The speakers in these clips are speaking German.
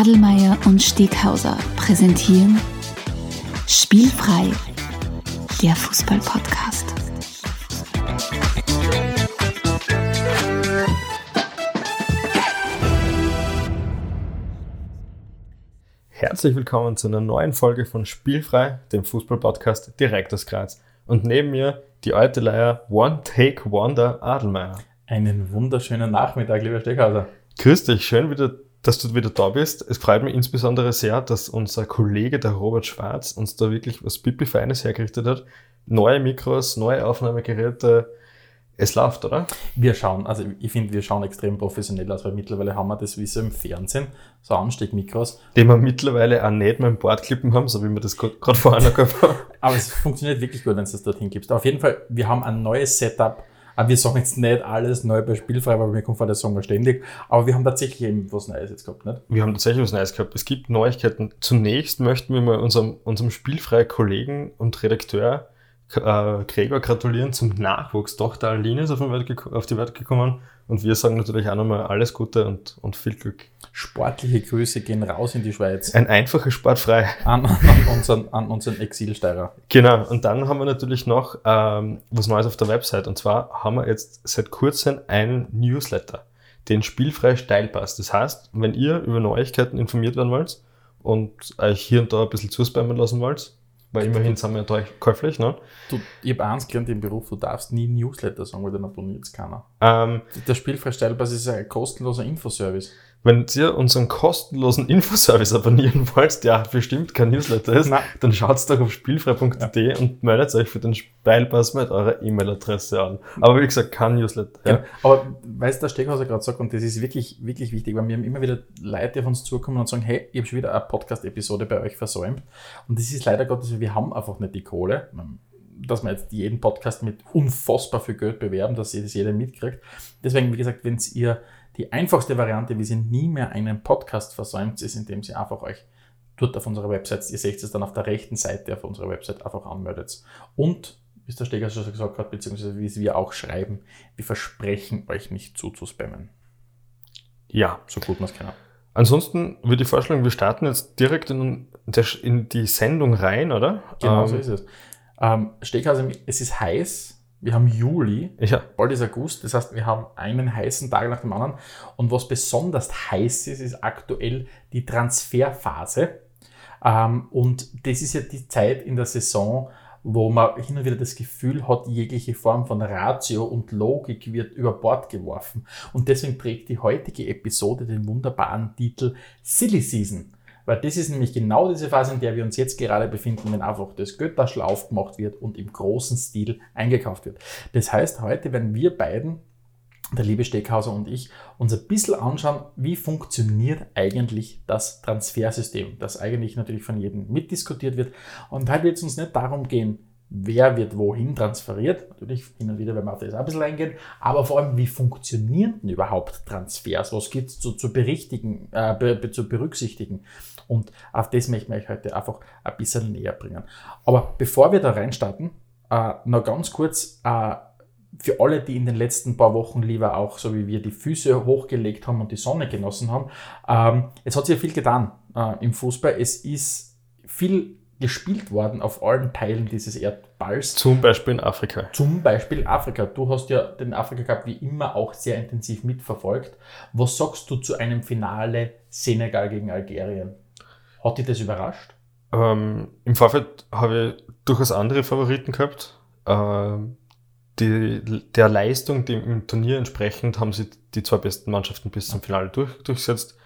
Adelmeier und Steghauser präsentieren Spielfrei, der Fußball-Podcast. Herzlich willkommen zu einer neuen Folge von Spielfrei, dem Fußball-Podcast direkt aus Graz. Und neben mir die alte Leier One Take Wonder Adelmeier. Einen wunderschönen Nachmittag, lieber Steckhauser. Grüß dich, schön wieder, dass du wieder da bist. Es freut mich insbesondere sehr, dass unser Kollege, der Robert Schwarz, uns da wirklich was Pipi Feines hergerichtet hat. Neue Mikros, neue Aufnahmegeräte. Es läuft, oder? Wir schauen, also ich finde, wir schauen extrem professionell aus, weil mittlerweile haben wir das wie so im Fernsehen, so Ansteckmikros. Den wir mittlerweile auch nicht mehr im Bordklippen haben, so wie wir das gerade vorher noch gehabt haben. Aber es funktioniert wirklich gut, wenn du das dorthin gibst. Auf jeden Fall, wir haben ein neues Setup. Aber wir sagen jetzt nicht alles neu bei Spielfrei, weil mir kommt vor, das sagen wir ständig. Aber wir haben tatsächlich eben was Neues jetzt gehabt, nicht? Wir haben tatsächlich was Neues gehabt. Es gibt Neuigkeiten. Zunächst möchten wir mal unserem, unserem spielfreien Kollegen und Redakteur äh, Gregor gratulieren zum Nachwuchs. Tochter Aline ist auf, auf die Welt gekommen. Und wir sagen natürlich auch nochmal alles Gute und, und viel Glück. Sportliche Grüße gehen raus in die Schweiz. Ein einfacher Sportfrei. An, an unseren, an unseren Exilsteirer. Genau. Und dann haben wir natürlich noch ähm, was Neues auf der Website. Und zwar haben wir jetzt seit kurzem einen Newsletter, den Spielfrei Steilpass. Das heißt, wenn ihr über Neuigkeiten informiert werden wollt und euch hier und da ein bisschen zuspammen lassen wollt, weil immerhin sind wir ja käuflich, ne? Du, ich habe eins gelernt im Beruf, du darfst nie Newsletter sagen, weil dann abonniert es keiner. Ähm, Der Spielfrei Steilpass ist ein kostenloser Infoservice. Wenn ihr unseren kostenlosen Infoservice abonnieren wollt, der bestimmt kein Newsletter ist, Nein. dann schaut doch auf spielfrei.de und meldet euch für den Steilpass mit eurer E-Mail-Adresse an. Aber wie gesagt, kein Newsletter. Ja. Ja. Aber weißt du, der Steckhauser gerade sagt, und das ist wirklich, wirklich wichtig, weil wir haben immer wieder Leute, die auf uns zukommen und sagen, hey, ich habe schon wieder eine Podcast-Episode bei euch versäumt. Und das ist leider Gottes, wir haben einfach nicht die Kohle, dass wir jetzt jeden Podcast mit unfassbar viel Geld bewerben, dass das jeder mitkriegt. Deswegen, wie gesagt, wenn ihr die einfachste Variante, wie ihr nie mehr einen Podcast versäumt, ist, indem ihr einfach euch dort auf unserer Website, ihr seht es dann auf der rechten Seite auf unserer Website einfach anmeldet. Und, wie es der Steger schon gesagt hat, beziehungsweise wie es wir auch schreiben, wir versprechen euch nicht zuzuspammen. ja. So gut man es kann. Ansonsten würde ich vorschlagen, wir starten jetzt direkt in, in die Sendung rein, oder? Genau Ähm, so ist es. Ähm, Steghauser, es ist heiß. Wir haben Juli, Ja, bald ist August, das heißt, wir haben einen heißen Tag nach dem anderen. Und was besonders heiß ist, ist aktuell die Transferphase. Ähm, und das ist ja die Zeit in der Saison, wo man hin und wieder das Gefühl hat, jegliche Form von Ratio und Logik wird über Bord geworfen. Und deswegen trägt die heutige Episode den wunderbaren Titel Silly Season. Weil das ist nämlich genau diese Phase, in der wir uns jetzt gerade befinden, wenn einfach das Götterschl aufgemacht wird und im großen Stil eingekauft wird. Das heißt, heute werden wir beiden, der liebe Steckhauser und ich, uns ein bisschen anschauen, wie funktioniert eigentlich das Transfersystem, das eigentlich natürlich von jedem mitdiskutiert wird. Und heute wird es uns nicht darum gehen, wer wird wohin transferiert. Natürlich hin und wieder werden wir auf das ein bisschen eingehen, aber vor allem, wie funktionieren denn überhaupt Transfers? Was gibt es zu, zu, äh, be, zu berücksichtigen? Und auf das möchte ich euch heute einfach ein bisschen näher bringen. Aber bevor wir da reinstarten, äh, noch ganz kurz, äh, für alle, die in den letzten paar Wochen lieber auch, so wie wir, die Füße hochgelegt haben und die Sonne genossen haben, ähm, es hat sich ja viel getan äh, im Fußball. Es ist viel gespielt worden auf allen Teilen dieses Erdballs. zum Beispiel in Afrika. Zum Beispiel Afrika. Du hast ja den Afrika Cup wie immer auch sehr intensiv mitverfolgt. Was sagst du zu einem Finale Senegal gegen Algerien? Hat dich das überrascht? Ähm, Im Vorfeld habe ich durchaus andere Favoriten gehabt. Ähm, die, der Leistung dem im Turnier entsprechend haben sie die zwei besten Mannschaften bis zum Finale durch, durchgesetzt.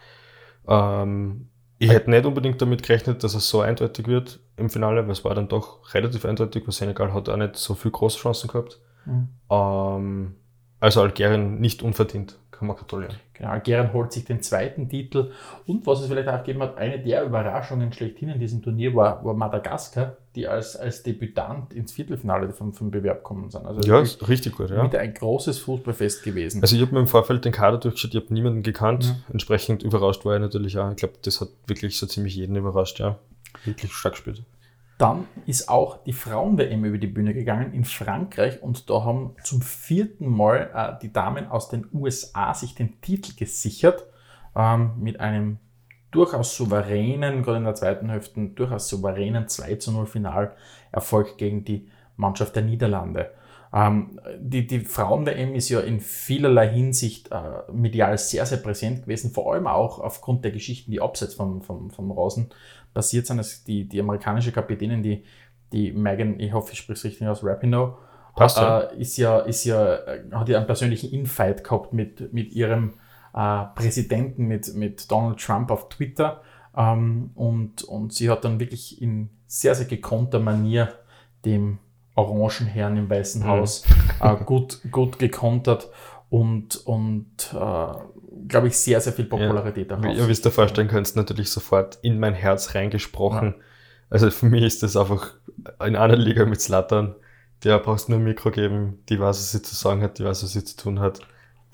Ähm, ich hätte nicht unbedingt damit gerechnet, dass es so eindeutig wird im Finale, weil es war dann doch relativ eindeutig, weil Senegal hat auch nicht so viel Großchancen gehabt. Mhm. Ähm, also Algerien nicht unverdient, kann man gratulieren. Genau, Algerien holt sich den zweiten Titel. Und was es vielleicht auch gegeben hat, eine der Überraschungen schlechthin in diesem Turnier war, war Madagaskar, die als, als Debütant ins Viertelfinale vom, vom Bewerb kommen sind. Also Ja, ist richtig gut, ja. wieder ein großes Fußballfest gewesen. Also ich habe mir im Vorfeld den Kader durchgeschaut, ich habe niemanden gekannt. Ja. Entsprechend überrascht war ich natürlich auch. Ich glaube, das hat wirklich so ziemlich jeden überrascht, ja. Wirklich stark gespielt. Dann ist auch die Frauen-WM über die Bühne gegangen in Frankreich und da haben zum vierten Mal äh, die Damen aus den USA sich den Titel gesichert ähm, mit einem durchaus souveränen, gerade in der zweiten Hälfte, durchaus souveränen 2 zu 0 Finalerfolg gegen die Mannschaft der Niederlande. Ähm, die, die Frauen-WM ist ja in vielerlei Hinsicht äh, medial sehr, sehr präsent gewesen, vor allem auch aufgrund der Geschichten, die abseits vom, vom, vom Rasen passiert sind. Also die, die amerikanische Kapitänin, die, die Megan, ich hoffe, ich spreche es richtig aus, Rapinoe, Passt ja. äh, ist ja, ist ja, äh, hat ja einen persönlichen Infight gehabt mit, mit ihrem äh, Präsidenten, mit, mit Donald Trump auf Twitter. Ähm, und, und sie hat dann wirklich in sehr, sehr gekonnter Manier dem Orangenherrn im Weißen Mhm. Haus äh, gut, gut gekontert und, und äh, glaube ich, sehr, sehr viel Popularität Wie daraus. ihr wisst, ihr vorstellen könnt, natürlich sofort in mein Herz reingesprochen. Also für mich ist das einfach in einer Liga mit Slattern. Der brauchst nur ein Mikro geben, die weiß, was sie zu sagen hat, die weiß, was sie zu tun hat,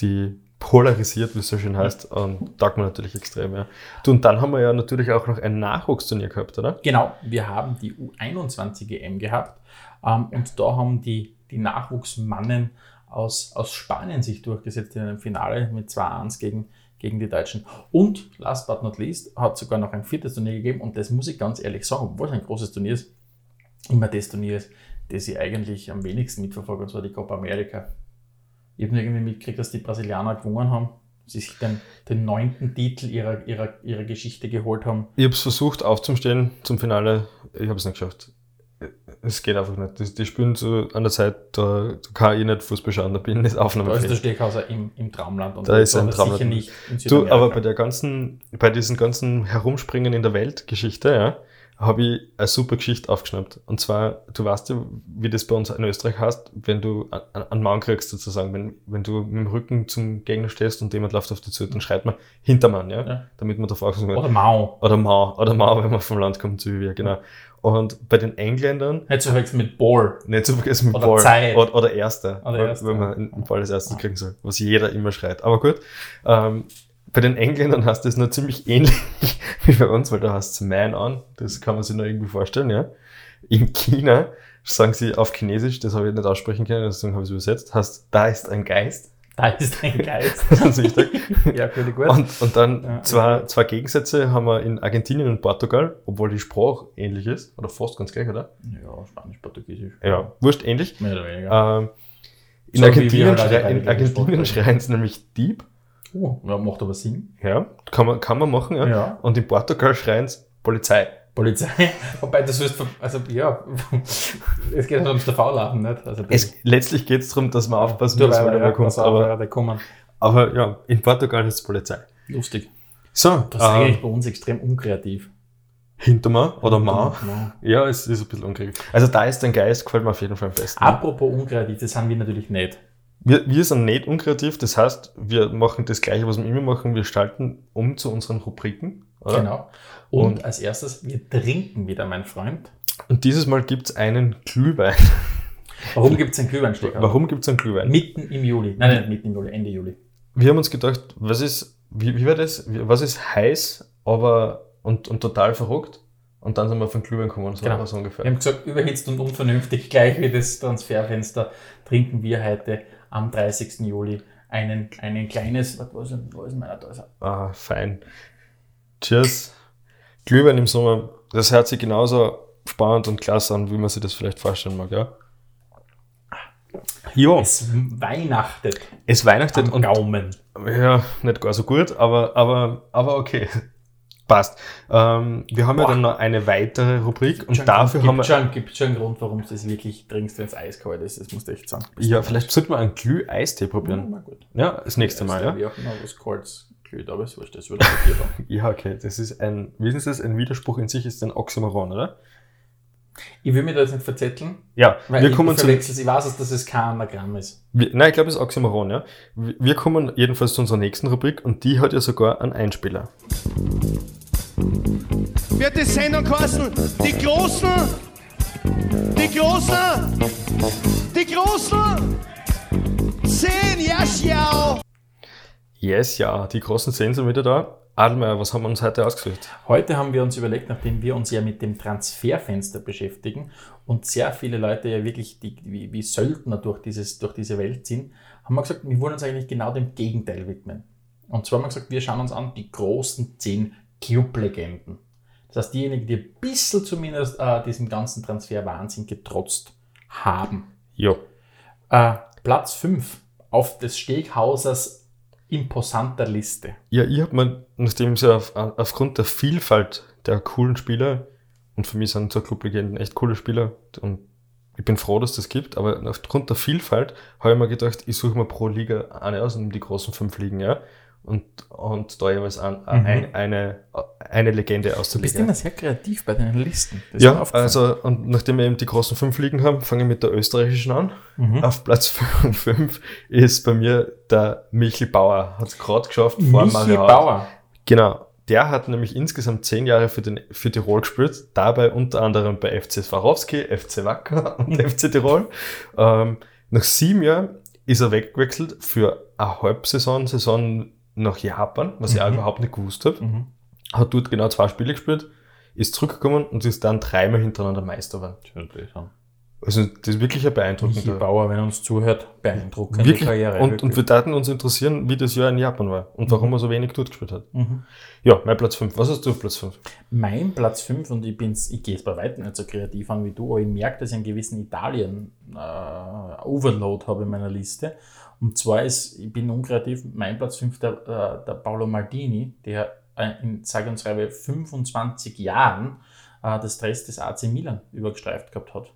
die polarisiert, wie es so schön heißt, und taugt mir natürlich extrem, ja. Du, und dann haben wir ja natürlich auch noch ein Nachwuchsturnier gehabt, oder? Genau, wir haben die U21 EM gehabt ähm, und da haben die, die Nachwuchsmannen aus, aus Spanien sich durchgesetzt in einem Finale mit 2-1 gegen, gegen die Deutschen. Und last but not least hat sogar noch ein viertes Turnier gegeben und das muss ich ganz ehrlich sagen, obwohl es ein großes Turnier ist, immer das Turnier ist, das ich eigentlich am wenigsten mitverfolge, und zwar die Copa America. Ich habe irgendwie mitgekriegt, dass die Brasilianer gewonnen haben, sie sich den, den neunten Titel ihrer, ihrer, ihrer Geschichte geholt haben. Ich habe es versucht aufzustehen zum Finale, ich habe es nicht geschafft. Es geht einfach nicht. Die, die spielen so an der Zeit, da, da kann ich nicht Fußball schauen, da bin ich nicht Da ist der. Steakhauser im, im Traumland und Da ist er im aber Traumland. sicher nicht Du, aber bei der ganzen, bei diesen ganzen Herumspringen in der Weltgeschichte, ja, habe ich eine super Geschichte aufgeschnappt. Und zwar, du weißt ja, wie das bei uns in Österreich heißt, wenn du an- einen Mann kriegst sozusagen, wenn, wenn du mit dem Rücken zum Gegner stehst und jemand läuft auf dich zu, dann schreit man Hintermann, ja, Ja. damit man darauf aufmerksam wird. Oder Mao. Oder Mau, oder Mau, wenn man vom Land kommt, so wie wir, genau. Und bei den Engländern, Nicht zu verwechseln mit Ball. nicht zu vergessen mit Oder Ball. Zeit. Oder, oder Erster. Oder Erster. Wenn man im Fall des Erstes Ja. kriegen soll. Was jeder immer schreit. Aber gut. Ähm, bei den Engländern hast du es nur ziemlich ähnlich wie bei uns, weil da hast du Man on. Das kann man sich noch irgendwie vorstellen, ja. In China sagen sie auf Chinesisch, das habe ich nicht aussprechen können, deswegen habe ich es übersetzt, heißt, da ist ein Geist. Da ist ein Geist. Ganz wichtig. ja, völlig gut. Und, und dann Ja. zwei, zwei Gegensätze haben wir in Argentinien und Portugal, obwohl die Sprache ähnlich ist, oder fast ganz gleich, oder? ja, Spanisch, Portugiesisch. Ja, wurscht ähnlich. Mehr oder weniger. Ähm, in So Argentinien, halt schrei in Argentinien schreien sie nämlich Dieb. Oh, ja, macht aber Sinn. Ja, kann man, kann man machen. Ja. Ja. Und in Portugal schreien sie Polizei. Polizei. Wobei, das ist, also, ja, es geht halt ums TV-Lachen, nicht? Also, Es, letztlich geht es darum, dass man aufpassen muss, weil, weil ja, kommt. Aber, ja, der kommen. aber ja, in Portugal ist es Polizei. Lustig. So, Das ist ähm, eigentlich bei uns extrem unkreativ. Hintermann oder Ma. Ja. Es ist ein bisschen unkriegend. Also da ist dein Geist, gefällt mir auf jeden Fall am besten. Apropos unkreativ, das haben wir natürlich nicht. Wir, wir sind nicht unkreativ, das heißt, wir machen das Gleiche, was wir immer machen. Wir schalten um zu unseren Rubriken. Oder? Genau. Und, als erstes, wir trinken wieder, mein Freund. Und dieses Mal gibt es einen Glühwein. Warum gibt es einen Glühweinstecker? Warum gibt es einen Glühwein? Mitten im Juli. Nein, nicht mitten im Juli, Ende Juli. Wir haben uns gedacht, was ist, wie, wie war das? Was ist heiß, aber und, und total verrückt? Und dann sind wir auf den Glühwein gekommen, so Genau. war es ungefähr. Wir haben gesagt, überhitzt und unvernünftig, gleich wie das Transferfenster, trinken wir heute am 30. Juli einen, einen kleines, was, wo ist, wo ist meiner er. Ah, fein. Cheers. Glühwein im Sommer, das hört sich genauso spannend und klasse an, wie man sich das vielleicht vorstellen mag, ja? Jo, Es weihnachtet es weihnachtet am und Gaumen. ja, nicht gar so gut, aber, aber, aber okay. Passt. Ähm, wir haben ja Boah. dann noch eine weitere Rubrik und Schon dafür gibt haben wir. Schon, gibt schon einen Grund, warum du das wirklich trinkst, wenn es eiskalt ist. Das musst du echt sagen. Ja, vielleicht sollten wir einen Glüh-Eistee Ja, probieren. Ja, das nächste Mal, ja? Wie auch immer, was glüht, aber es wurscht, das würde ich dann. Ja, okay, das ist ein, wissen Sie das, ein Widerspruch in sich ist ein Oxymoron, oder? Ich will mich da jetzt nicht verzetteln, Ja, weil wir ich, kommen ich zum, verwechsel's. Ich weiß, dass das kein Anagramm ist. wir, nein, ich glaube, es ist Oxymoron, ja. Wir kommen jedenfalls zu unserer nächsten Rubrik und die hat ja sogar einen Einspieler. wird die Sendung kosten. Die Großen, die Großen, die Großen. Zehn, ja, schau. Yes, ja, die großen Zehn sind wieder da. Adelmeier, was haben wir uns heute ausgesucht? Heute haben wir uns überlegt, nachdem wir uns ja mit dem Transferfenster beschäftigen und sehr viele Leute ja wirklich die, wie, wie Söldner durch, dieses, durch diese Welt sind, haben wir gesagt, wir wollen uns eigentlich genau dem Gegenteil widmen. Und zwar haben wir gesagt, wir schauen uns an die großen zehn Clublegenden. Das heißt, diejenigen, die ein bisschen zumindest äh, diesem ganzen Transferwahnsinn getrotzt haben. Ja. Äh, Platz 5 auf des Steghausers imposanter Liste. Ja, ich habe mir, nachdem sie auf, aufgrund der Vielfalt der coolen Spieler, und für mich sind so Clublegenden echt coole Spieler, und ich bin froh, dass das gibt, aber aufgrund der Vielfalt habe ich mir gedacht, ich suche mir pro Liga eine aus, um die großen fünf Ligen, ja. Und, und da jeweils an, Mhm. ein, eine, eine Legende Du bist auszulegen. immer sehr kreativ bei deinen Listen. Das Ja, also, und nachdem wir eben die großen fünf Ligen haben, fange ich mit der österreichischen an. Mhm. Auf Platz 5 ist bei mir der Michel Bauer. Hat es gerade geschafft vor Mario Haus. Bauer. Genau. Der hat nämlich insgesamt zehn Jahre für, den, für Tirol gespielt, dabei unter anderem bei FC Swarovski, FC Wacker und FC Tirol. Ähm, nach sieben Jahren ist er weggewechselt für eine Halbsaison, Saison nach Japan, was ich auch Mhm. überhaupt nicht gewusst habe. Mhm. Hat dort genau zwei Spiele gespielt, ist zurückgekommen und ist dann dreimal hintereinander Meister geworden. Also das ist wirklich ein Michi beeindruckender. Bauer, wenn er uns zuhört, beeindruckende Wirklich. Karriere. und, wirklich. und wir taten uns interessieren, wie das Jahr in Japan war und warum er so wenig dort gespielt hat. mhm. Ja, mein Platz 5. Was hast du auf Platz 5? Mein Platz 5, und ich, bin's, ich gehe es bei weitem nicht so kreativ an wie du, aber ich merke, dass ich einen gewissen Italien-Overload habe in meiner Liste. Und zwar ist, ich bin unkreativ, mein Platz 5 der, der Paolo Maldini, der äh, in sage und schreibe 25 Jahren äh, das Dress des AC Milan übergestreift gehabt hat.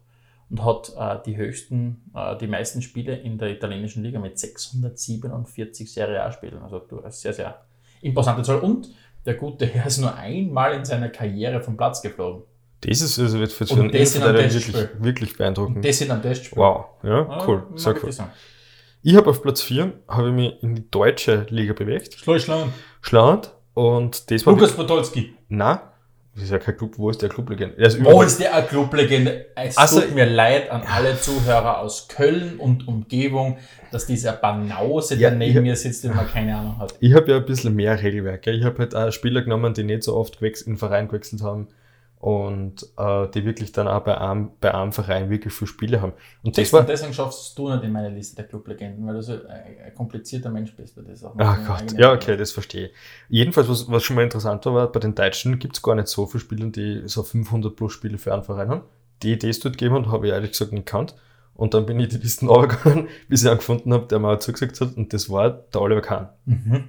Und hat äh, die höchsten, die meisten Spiele in der italienischen Liga mit 647 Serie A-Spielen. Also du, eine sehr, sehr imposante Zahl. Und der gute Herr ist nur einmal in seiner Karriere vom Platz geflogen. Das ist also wird für einen wirklich, wirklich beeindruckend. Und das in einem Testspiel. wow, ja, Ja, cool, mag sehr cool. Ich habe auf Platz 4 habe ich mich in die deutsche Liga bewegt, Schleuslein. Schland und das war Lukas Podolski. na, das ist ja kein Club, wo ist der Clublegende? Er ist Wo ist der eine Clublegende? Es Also- tut mir leid an alle Zuhörer aus Köln und Umgebung, dass dieser Banause, Ja, der neben mir sitzt, den man keine Ahnung hat. Ich habe ja ein bisschen mehr Regelwerk. Ich habe halt auch Spieler genommen, die nicht so oft in den Verein gewechselt haben und äh, die wirklich dann auch bei einem, bei einem Verein wirklich viele Spiele haben. Und das Deswegen, war, deswegen schaffst du nicht in meine Liste der Clublegenden, weil du so ein, komplizierter Mensch bist. Das auch Ach Gott, ja, okay, das verstehe ich. Jedenfalls, was, was schon mal interessant war, bei den Deutschen gibt es gar nicht so viele Spieler, die so 500 plus Spiele für einen Verein haben. Die, die es dort gegeben hat, habe ich ehrlich gesagt nicht gekannt. Und dann bin ich die Listen runtergegangen, bis ich einen gefunden habe, der mir auch zugesagt hat, und das war der Oliver Kahn. Mhm.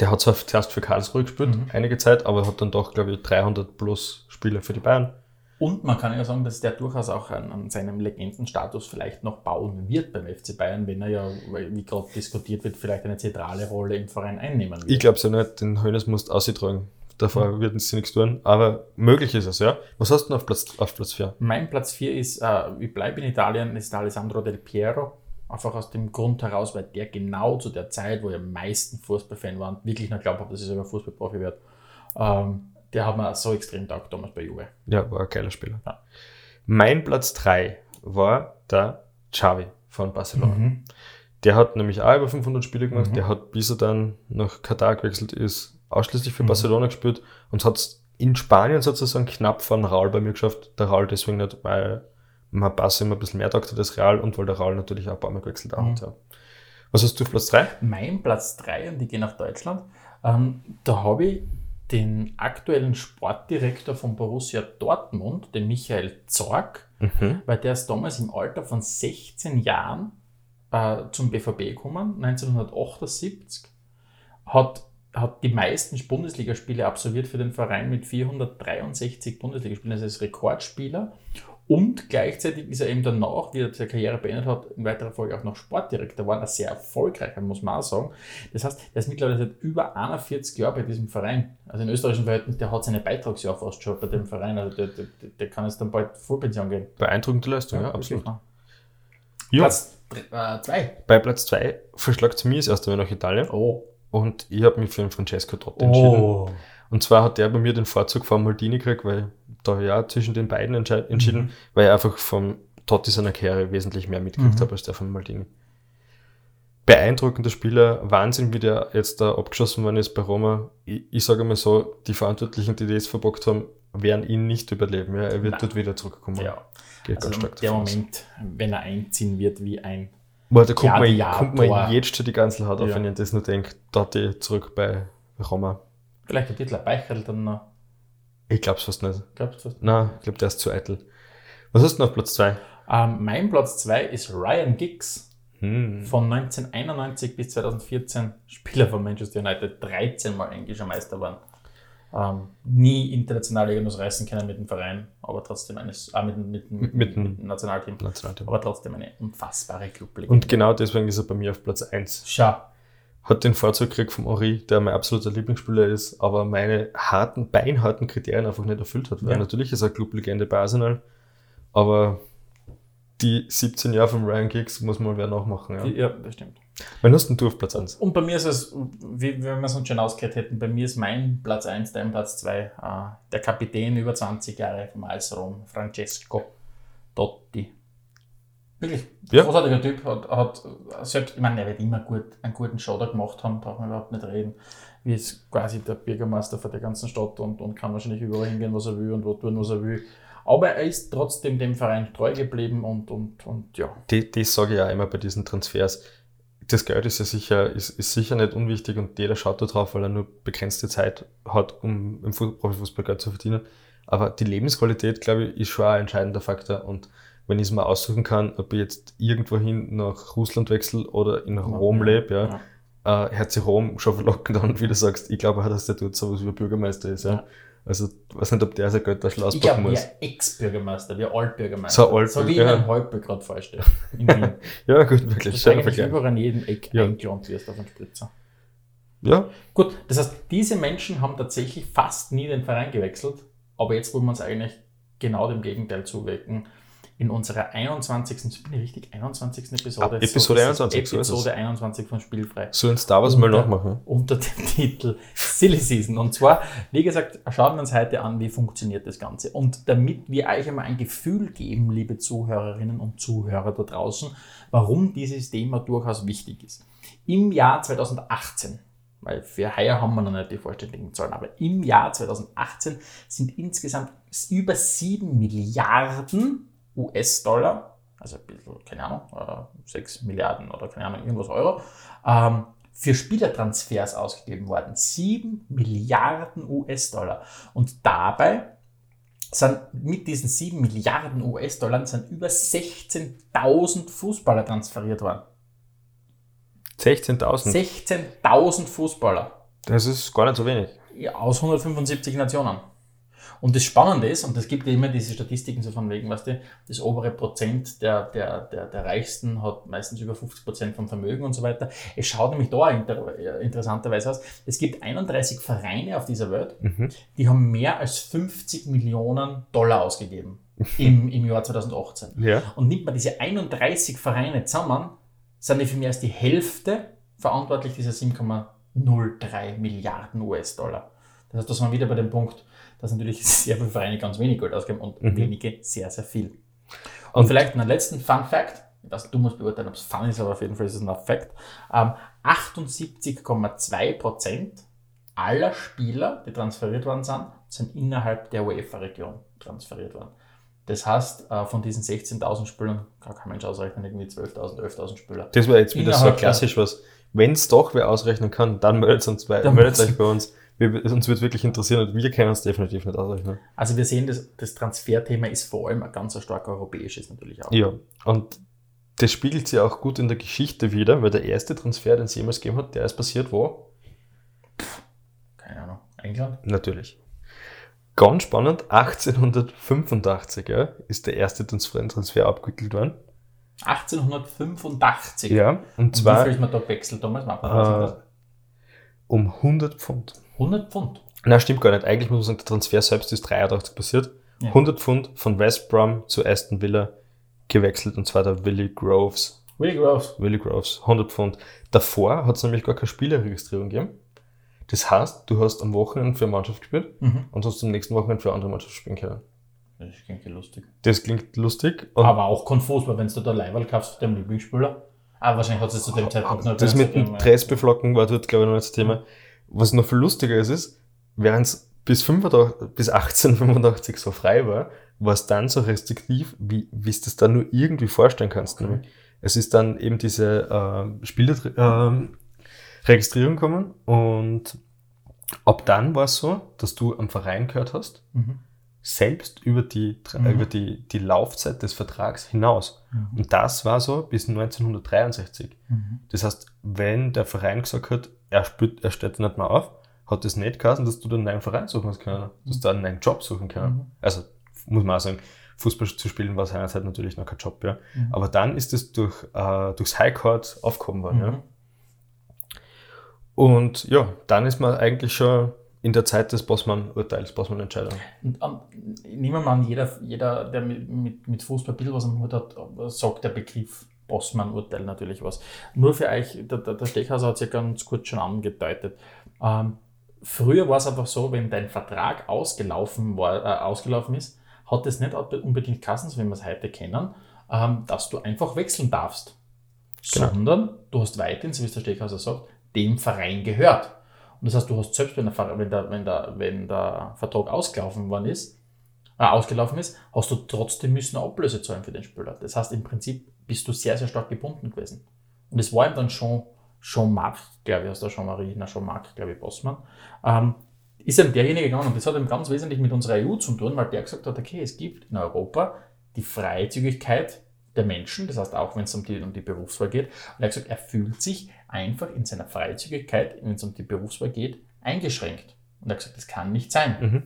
Der hat zwar zuerst für Karlsruhe gespielt, Mhm. einige Zeit, aber hat dann doch, glaube ich, 300 plus Spiele für die Bayern. Und man kann ja sagen, dass der durchaus auch an, an seinem Legendenstatus vielleicht noch bauen wird beim FC Bayern, wenn er ja, wie gerade diskutiert wird, vielleicht eine zentrale Rolle im Verein einnehmen wird. Ich glaube ja nicht, den Hönes musst austragen. Davor wird sie nichts tun, aber möglich ist es, ja. Was hast du denn auf Platz, auf Platz 4? Mein Platz 4 ist, äh, ich bleibe in Italien, ist Alessandro Del Piero. Einfach aus dem Grund heraus, weil der genau zu der Zeit, wo ich am meisten Fußballfan war und wirklich noch glaubt habe, dass ich sogar Fußballprofi werde, ähm, der hat mir so extrem taugt damals bei Juve. Ja, war ein geiler Spieler. Ja. Mein Platz 3 war der Xavi von Barcelona. Mhm. Der hat nämlich auch über 500 Spiele gemacht. Mhm. Der hat, bis er dann nach Katar gewechselt ist, ausschließlich für Mhm. Barcelona gespielt und hat es in Spanien sozusagen knapp von Raul bei mir geschafft. Der Raul deswegen nicht, weil man Barca immer ein bisschen mehr taugt als Real und weil der Raul natürlich auch ein paar Mal gewechselt Mhm. hat. Ja. Was hast du auf Platz 3? Mein Platz 3, und ich gehe nach Deutschland, ähm, da habe ich den aktuellen Sportdirektor von Borussia Dortmund, den Michael Zorg, Mhm. weil der ist damals im Alter von 16 Jahren äh, zum BVB gekommen, 1978, hat, hat die meisten Bundesligaspiele absolviert für den Verein mit 463 Bundesligaspielen, also als Rekordspieler. Und gleichzeitig ist er eben danach, wie er seine Karriere beendet hat, in weiterer Folge auch noch Sportdirektor ein sehr erfolgreicher, muss man auch sagen. Das heißt, der ist mittlerweile seit über 41 Jahren bei diesem Verein. Also in österreichischen Verhältnissen, der hat seine Beitragsjahr fast schon bei dem Verein. Also der, der, der kann jetzt dann bald Vollpension gehen. Beeindruckende Leistung, ja, wirklich, absolut. Ja, Platz 2. bei Platz 2 verschlagt es mich das erste Mal nach Italien Oh. und ich habe mich für den Francesco Totti entschieden. Oh. Und zwar hat der bei mir den Vorzug vor Maldini gekriegt, weil da ja zwischen den beiden entschieden, Mhm. weil er einfach vom Totti seiner Karriere wesentlich mehr mitgekriegt Mhm. hat als der von Maldini. Beeindruckender Spieler, Wahnsinn, wie der jetzt da abgeschossen worden ist bei Roma. Ich, ich sage mal so, die Verantwortlichen, die das verbockt haben, werden ihn nicht überleben. Ja, er wird Nein. dort wieder zurückkommen. Ja, Geht also ganz stark der davon aus. Moment, wenn er einziehen wird wie ein Boah, da kommt, man, kommt man jetzt schon die ganze Haut auf, Ja. wenn ich das nur denke, Totti zurück bei Roma. Vielleicht ein bisschen ein Beichel dann noch. Ich glaub's fast nicht. Glaubst du das? Nein, ich glaube, der ist zu eitel. Was hast du noch auf Platz 2? Ähm, mein Platz 2 ist Ryan Giggs. Hm. Von 1991 bis 2014 Spieler von Manchester United, 13 Mal englischer Meister waren. Ähm, nie international irgendwas reißen können mit dem Verein, aber trotzdem eines, äh, mit, mit, mit, mit dem Nationalteam. Nationalteam. Aber trotzdem eine unfassbare Clublegende. Und genau deswegen ist er bei mir auf Platz 1. Schau, Hat den Vorzug gekriegt vom Henri, der mein absoluter Lieblingsspieler ist, aber meine harten, beinharten Kriterien einfach nicht erfüllt hat. Weil Ja. natürlich ist er Clublegende bei Arsenal, aber die 17 Jahre von Ryan Giggs muss man wer nachmachen. Ja. ja, das stimmt. Wann hast denn du auf Platz 1? Und bei mir ist es, wie, wie wir es uns schon ausgehört hätten, bei mir ist mein Platz 1, dein Platz 2, äh, der Kapitän über 20 Jahre vom AS Rom, Francesco Totti. Wirklich, Ja. großartiger Typ, hat, hat selbst, ich meine, er wird immer gut, einen guten da gemacht haben, braucht man überhaupt nicht reden. Wie ist quasi der Bürgermeister von der ganzen Stadt und, und kann wahrscheinlich überall hingehen, was er will und wo tun, was er will. Aber er ist trotzdem dem Verein treu geblieben und, und, und ja. Die, das sage ich auch immer bei diesen Transfers. Das Geld ist ja sicher, ist, ist sicher nicht unwichtig und jeder schaut da drauf, weil er nur begrenzte Zeit hat, um im Fu- Profifußball Geld zu verdienen. Aber die Lebensqualität, glaube ich, ist schon ein entscheidender Faktor. Und wenn ich es mal aussuchen kann, ob ich jetzt irgendwohin nach Russland wechsle oder in Rom lebe, ja, äh, hört sich Rom schon verlockend an, wie du sagst. Ich glaube, dass der dort sowas wie ein Bürgermeister ist. Ja. Ja. Also, ich weiß nicht, ob der sein Geld da Ich glaube, auspacken muss. Ex-Bürgermeister, wir Altbürgermeister. So Altbürger, so wie ich mir ja. Halbbür gerade vorstelle. Ja, gut, wirklich. Das ist Schöner eigentlich Vergleich. überall an jedem Eck Ja. eingelohnt wirst auf einen Spritzer. Ja, Gut, das heißt, diese Menschen haben tatsächlich fast nie den Verein gewechselt, aber jetzt wollen wir uns eigentlich genau dem Gegenteil zuwirken. In unserer 21. bin ich richtig, 21. Episode. Ah, Episode 21, so ist es. Episode 21 von Spielfrei. so ein Star Wars mal Unter- nachmachen. Unter dem Titel Silly Season. Und zwar, wie gesagt, schauen wir uns heute an, wie funktioniert das Ganze. Und damit wir euch einmal ein Gefühl geben, liebe Zuhörerinnen und Zuhörer da draußen, warum dieses Thema durchaus wichtig ist. Im Jahr 2018, weil für heuer haben wir noch nicht die vollständigen Zahlen, aber im Jahr 2018 sind insgesamt über 7 Milliarden US-Dollar, also ein bisschen, keine Ahnung, äh, 6 Milliarden oder keine Ahnung, irgendwas Euro, ähm, für Spielertransfers ausgegeben worden. 7 Milliarden US-Dollar. Und dabei sind mit diesen 7 Milliarden US-Dollar sind über 16.000 Fußballer transferiert worden. 16.000. 16.000 Fußballer Das ist gar nicht so wenig. ja, aus 175 Nationen. Und das Spannende ist, und es gibt ja immer diese Statistiken so von wegen, weißt du, das obere Prozent der, der, der, der Reichsten hat meistens über 50 Prozent vom Vermögen und so weiter. Es schaut nämlich da inter, interessanterweise aus. Es gibt 31 Vereine auf dieser Welt, Mhm. die haben mehr als 50 Millionen Dollar ausgegeben im, im Jahr 2018. Ja. Und nimmt man diese 31 Vereine zusammen, sind die für mehr als die Hälfte verantwortlich dieser 7,03 Milliarden US-Dollar. Das heißt, da sind wir wieder bei dem Punkt, dass natürlich sehr viele Vereine ganz wenig Geld ausgeben und Mhm. wenige sehr, sehr viel. Und, Und- vielleicht einen letzten Fun Fact, weiß, du musst beurteilen, ob es Fun ist, aber auf jeden Fall ist es ein Fact. Ähm, 78,2% aller Spieler, die transferiert worden sind, sind innerhalb der UEFA-Region transferiert worden. Das heißt, äh, von diesen 16.000 Spielern, kann kein Mensch ausrechnen, irgendwie 12.000, 11.000 Spieler. Das wäre jetzt wieder so klassisch was. Wenn es doch wer ausrechnen kann, dann meldet uns bei, meldet- euch bei uns. Wir, uns wird wirklich interessieren und wir können es definitiv nicht ausrechnen. Also wir sehen, das, das Transferthema ist vor allem ein ganz stark europäisches natürlich auch. Ja, und das spiegelt sich auch gut in der Geschichte wieder, weil der erste Transfer, den es jemals gegeben hat, der ist passiert wo? Keine Ahnung. England? Natürlich. Ganz spannend, 1885 ja, ist der erste Transfer, Transfer abgewickelt worden. 1885. Ja, und Und wie zwar viel ist man da gewechselt damals? Äh, um 100 Pfund. 100 Pfund. Na, stimmt gar nicht. Eigentlich muss man sagen, der Transfer selbst ist 83 passiert. Ja. 100 Pfund von West Brom zu Aston Villa gewechselt und zwar der Willie Groves. Willy Groves. Willie Groves, 100 Pfund. Davor hat es nämlich gar keine Spielerregistrierung gegeben. Das heißt, du hast am Wochenende für eine Mannschaft gespielt Mhm. und hast am nächsten Wochenende für eine andere Mannschaft spielen können. Das klingt ja lustig. Das klingt lustig. Aber auch konfus, weil wenn du da Leiberl kaufst für deinen Lieblingsspieler, aber wahrscheinlich hat es zu dem Zeitpunkt noch das mit dem gegeben, Dress beflocken war dort, glaube ich, noch nicht das Thema. Was noch viel lustiger ist, ist, während es bis, 85 bis 1885 so frei war, war es dann so restriktiv, wie wie es das dann nur irgendwie vorstellen kannst. Okay. nämlich. Es ist dann eben diese ähm, Spielerregistrierung ähm, Registrierung gekommen und Ab dann war es so, dass du am Verein gehört hast, Mhm. selbst über die, Mhm. über die, die Laufzeit des Vertrags hinaus. Mhm. Und das war so bis 1963. Mhm. Das heißt, wenn der Verein gesagt hat, er, spielt, er steht nicht mehr auf, hat das nicht geheißen, dass du dann einen neuen Verein suchen hast können, dass du einen neuen Job suchen können. Mhm. Also muss man auch sagen, Fußball zu spielen war seinerzeit natürlich noch kein Job, ja. Mhm. Aber dann ist es durch, äh, durchs High Court aufgehoben worden, ja. Mhm. Und ja, dann ist man eigentlich schon in der Zeit des Bossmann-Urteils, Bossmann-Entscheidung. Und an, nehmen wir mal an, jeder, jeder der mit, mit, mit Fußball ein bisschen was am Hut hat, sagt der Begriff Bossmann-Urteil natürlich was. Nur für euch, der, der, Stechhauser hat es ja ganz kurz schon angedeutet. Ähm, früher war es einfach so, wenn dein Vertrag ausgelaufen, war, äh, ausgelaufen ist, hat es nicht unbedingt Kassen, so wie wir es heute kennen, ähm, dass du einfach wechseln darfst. Genau. Sondern du hast weiterhin, so wie es der Stechhauser sagt, dem Verein gehört. Und das heißt, du hast selbst, wenn der, wenn der, wenn der, wenn der Vertrag ausgelaufen worden ist, äh, ausgelaufen ist, hast du trotzdem müssen eine Ablöse zahlen für den Spieler. Das heißt, im Prinzip bist du sehr, sehr stark gebunden gewesen. Und es war ihm dann schon, schon Marc, glaube ich, aus der Jean-Marie, na, schon Marc, glaube ich, Bossmann, ähm, ist ihm derjenige gegangen und das hat ihm ganz wesentlich mit unserer EU zu tun, weil der gesagt hat, okay, es gibt in Europa die Freizügigkeit der Menschen, das heißt auch, wenn es um die, um die Berufswahl geht. Und er hat gesagt, er fühlt sich einfach in seiner Freizügigkeit, wenn es um die Berufswahl geht, eingeschränkt. Und er hat gesagt, das kann nicht sein. Mhm.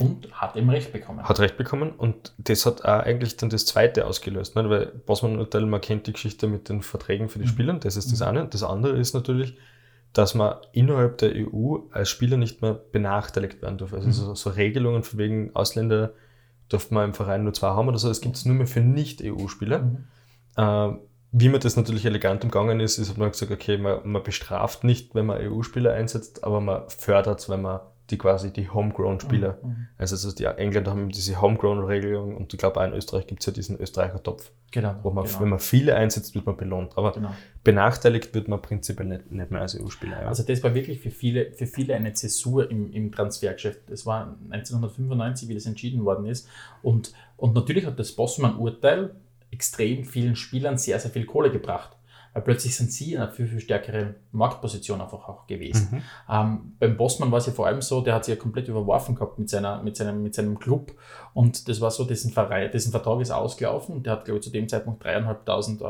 Und hat ihm recht bekommen. Hat recht bekommen und das hat auch eigentlich dann das zweite ausgelöst, nicht? weil Bossmann-Urteil, man kennt die Geschichte mit den Verträgen für die Mhm. Spieler, das ist das Mhm. eine. Das andere ist natürlich, dass man innerhalb der EU als Spieler nicht mehr benachteiligt werden darf. Also Mhm. so, so Regelungen von wegen Ausländer dürfte man im Verein nur zwei haben oder so, das gibt es nur mehr für Nicht-EU-Spieler. Mhm. Äh, wie man das natürlich elegant umgangen ist, ist, hat man gesagt, okay, man, man bestraft nicht, wenn man EU-Spieler einsetzt, aber man fördert es, wenn man die quasi die Homegrown-Spieler, Mhm. also, also die Engländer haben diese Homegrown-Regelung und ich glaube auch in Österreich gibt es ja diesen Österreicher Topf, Genau. wo man, genau. wenn man viele einsetzt, wird man belohnt, aber genau. benachteiligt wird man prinzipiell nicht, nicht mehr als EU-Spieler. Ja. Also das war wirklich für viele, für viele eine Zäsur im, im Transfergeschäft. Das war 1995, wie das entschieden worden ist. Und, und natürlich hat das Bossmann-Urteil extrem vielen Spielern sehr, sehr viel Kohle gebracht. Weil plötzlich sind sie in einer viel, viel stärkeren Marktposition einfach auch gewesen. Mhm. Ähm, beim Bossmann war es ja vor allem so, der hat sich ja komplett überworfen gehabt mit, seiner, mit, seinem, mit seinem Club. Und das war so, dessen, Verein, dessen Vertrag ist ausgelaufen. Der hat, glaube ich, zu dem Zeitpunkt dreieinhalbtausend äh,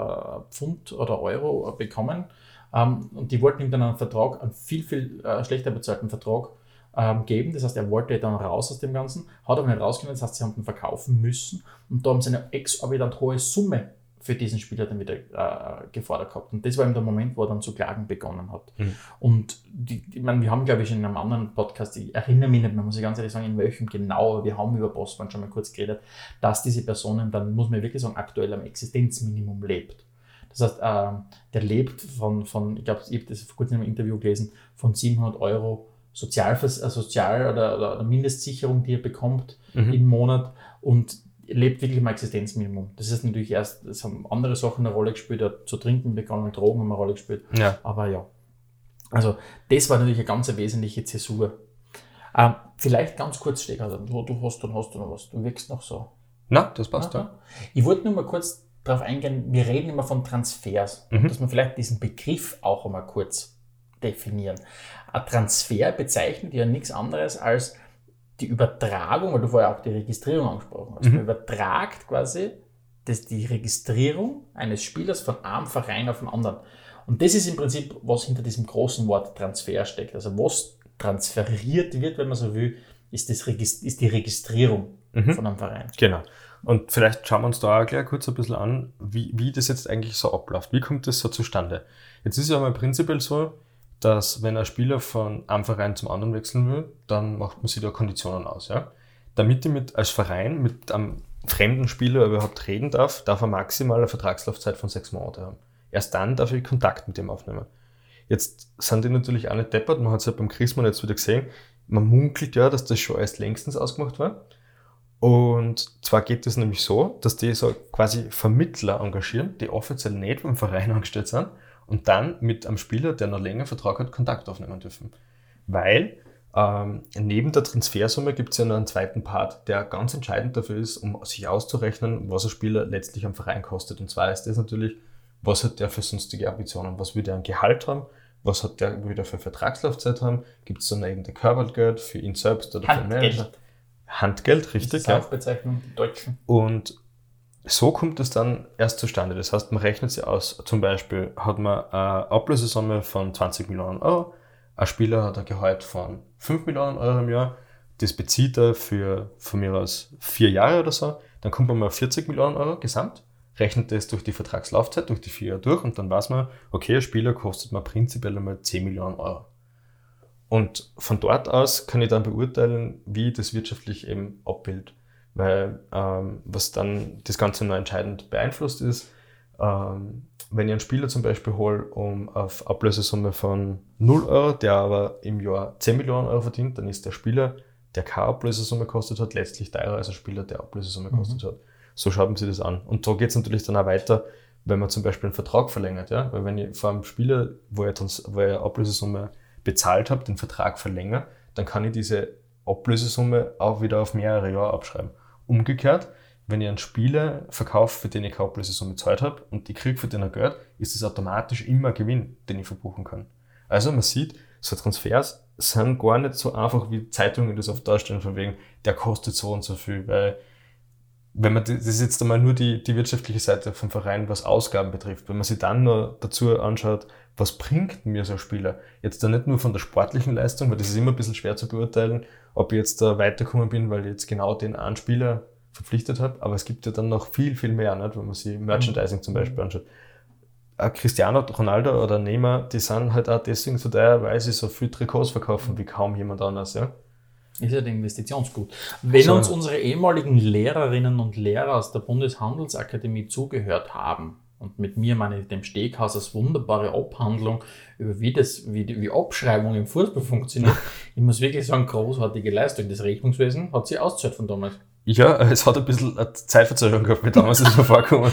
Pfund oder Euro äh, bekommen. Ähm, und die wollten ihm dann einen Vertrag, einen viel, viel äh, schlechter bezahlten Vertrag ähm, geben. Das heißt, er wollte dann raus aus dem Ganzen, hat aber nicht rausgenommen, das heißt, sie haben ihn verkaufen müssen und da haben sie eine exorbitant hohe Summe für diesen Spieler dann wieder äh, gefordert gehabt. Und das war eben der Moment, wo er dann zu klagen begonnen hat. Mhm. Und die, ich meine, wir haben, glaube ich, in einem anderen Podcast, ich erinnere mich nicht mehr, muss ich ganz ehrlich sagen, in welchem genau, wir haben über Bossmann schon mal kurz geredet, dass diese Personen dann, muss man wirklich sagen, aktuell am Existenzminimum lebt. Das heißt, ähm, der lebt von, von ich glaube, ich habe das vor kurzem im Interview gelesen, von 700 Euro Sozialvers äh, Sozial- oder, oder, oder Mindestsicherung, die er bekommt Mhm. im Monat und lebt wirklich am Existenzminimum. Das ist natürlich erst, es haben andere Sachen eine Rolle gespielt, er hat zu trinken begonnen, Drogen haben eine Rolle gespielt, Ja. aber ja. Also, das war natürlich eine ganz wesentliche Zäsur. Ähm, vielleicht ganz kurz, Steger, du, du hast, dann hast du noch was, du wirkst noch so. Na, das passt, ja. Ich wollte nur mal kurz darauf eingehen, wir reden immer von Transfers, Mhm. dass wir vielleicht diesen Begriff auch einmal kurz definieren. Ein Transfer bezeichnet ja nichts anderes als die Übertragung, weil du vorher auch die Registrierung angesprochen hast. Mhm. Man übertragt quasi das, die Registrierung eines Spielers von einem Verein auf den anderen. Und das ist im Prinzip, was hinter diesem großen Wort Transfer steckt. Also was transferiert wird, wenn man so will, ist, das Regis- ist die Registrierung Mhm. von einem Verein. Genau. Und vielleicht schauen wir uns da auch gleich kurz ein bisschen an, wie, wie das jetzt eigentlich so abläuft. Wie kommt das so zustande? Jetzt ist ja mal prinzipiell so, dass wenn ein Spieler von einem Verein zum anderen wechseln will, dann macht man sich da Konditionen aus. Ja? Damit ich mit, als Verein mit einem fremden Spieler überhaupt reden darf, darf er maximal eine Vertragslaufzeit von sechs Monate haben. Erst dann darf ich Kontakt mit dem aufnehmen. Jetzt sind die natürlich auch nicht deppert, man hat es ja beim Christmann jetzt wieder gesehen, man munkelt ja, dass das schon erst längstens ausgemacht war. Und zwar geht es nämlich so, dass die so quasi Vermittler engagieren, die offiziell nicht beim Verein angestellt sind und dann mit einem Spieler, der noch länger Vertrag hat, Kontakt aufnehmen dürfen. Weil ähm, neben der Transfersumme gibt es ja noch einen zweiten Part, der ganz entscheidend dafür ist, um sich auszurechnen, was ein Spieler letztlich am Verein kostet. Und zwar ist das natürlich, was hat der für sonstige Ambitionen, was will der an Gehalt haben, was hat der wieder für Vertragslaufzeit haben, gibt es dann irgendein Körpergeld für ihn selbst oder für den Manager. Handgeld. Handgeld, Das richtig, ist ja. Deutschen. Und so kommt es dann erst zustande. Das heißt, man rechnet sie aus. Zum Beispiel hat man eine Ablösesumme von 20 Millionen Euro. Ein Spieler hat ein Gehalt von 5 Millionen Euro im Jahr. Das bezieht er für von mir aus vier Jahre oder so. Dann kommt man mal auf 40 Millionen Euro gesamt. Rechnet das durch die Vertragslaufzeit, durch die vier Jahre durch und dann weiß man, okay, ein Spieler kostet mir prinzipiell einmal 10 Millionen Euro. Und von dort aus kann ich dann beurteilen, wie das wirtschaftlich eben abbildet. Weil ähm, was dann das Ganze noch entscheidend beeinflusst ist, ähm, wenn ich einen Spieler zum Beispiel hole um auf Ablösesumme von 0 Euro, der aber im Jahr 10 Millionen Euro verdient, dann ist der Spieler, der keine Ablösesumme kostet hat, letztlich teurer als ein Spieler, der Ablösesumme kostet hat. So schaut man sich das an. Und da geht es natürlich dann auch weiter, wenn man zum Beispiel einen Vertrag verlängert. Ja? Weil wenn ich vor einem Spieler, wo ich, trans- wo eine Ablösesumme bezahlt habe, den Vertrag verlängere, dann kann ich diese Ablösesumme auch wieder auf mehrere Jahre abschreiben. Umgekehrt, wenn ich einen Spieler verkaufe, für den ich keine Ablösesumme gezahlt habe und ich kriege für den ein Geld, ist es automatisch immer Gewinn, den ich verbuchen kann. Also man sieht, so Transfers sind gar nicht so einfach, wie Zeitungen das oft darstellen, von wegen, der kostet so und so viel, weil wenn man, das ist jetzt einmal nur die, die wirtschaftliche Seite vom Verein, was Ausgaben betrifft. Wenn man sich dann nur dazu anschaut, was bringt mir so ein Spieler? Jetzt da nicht nur von der sportlichen Leistung, weil das ist immer ein bisschen schwer zu beurteilen, ob ich jetzt da weitergekommen bin, weil ich jetzt genau den einen Spieler verpflichtet habe. Aber es gibt ja dann noch viel, viel mehr, nicht? wenn man sich Merchandising zum Beispiel anschaut. Ein Cristiano Ronaldo oder Neymar, die sind halt auch deswegen so teuer, weil sie so viel Trikots verkaufen wie kaum jemand anders. Ja? Ist ja der Investitionsgut. Wenn So. uns unsere ehemaligen Lehrerinnen und Lehrer aus der Bundeshandelsakademie zugehört haben, und mit mir meine ich dem Steghausers wunderbare Abhandlung über wie das, wie, die- wie Abschreibung im Fußball funktioniert, ich muss wirklich sagen, großartige Leistung. Das Rechnungswesen hat sie ausgezahlt von damals. Ja, es hat ein bisschen eine Zeitverzögerung gehabt, mit damals ist mir vorgekommen.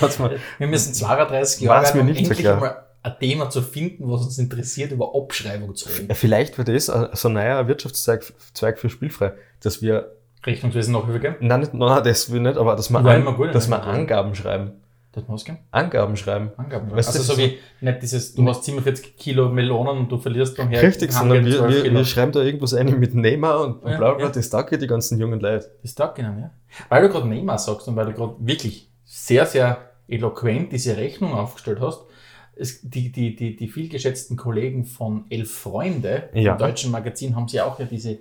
Wir müssen 32 Jahre mir nicht so endlich klar. einmal ein Thema zu finden, was uns interessiert, über Abschreibung zu reden. Vielleicht wird das so ein neuer Wirtschaftszweig Zweig für Spielfrei, dass wir, Rechnungswesen noch übergeben? nein, nicht, nein, das will ich nicht, aber dass wir, an, gut, dass wir Angaben schreiben. Das muss gehen. Angaben schreiben. Angaben. Weißt du, also so wie nicht dieses, du hast 47 Kilo Melonen und du verlierst beim Her Richtig, sondern wir, 12 wir, wir schreiben da irgendwas ein mit Neymar und, bla bla, ja. das ja die ganzen jungen Leute. Das taugt ihnen, ja. Weil du gerade Neymar sagst und weil du gerade wirklich sehr, sehr eloquent diese Rechnung aufgestellt hast, es, die, die, die, die vielgeschätzten Kollegen von Elf Freunde, Ja. im deutschen Magazin, haben sie auch ja diese,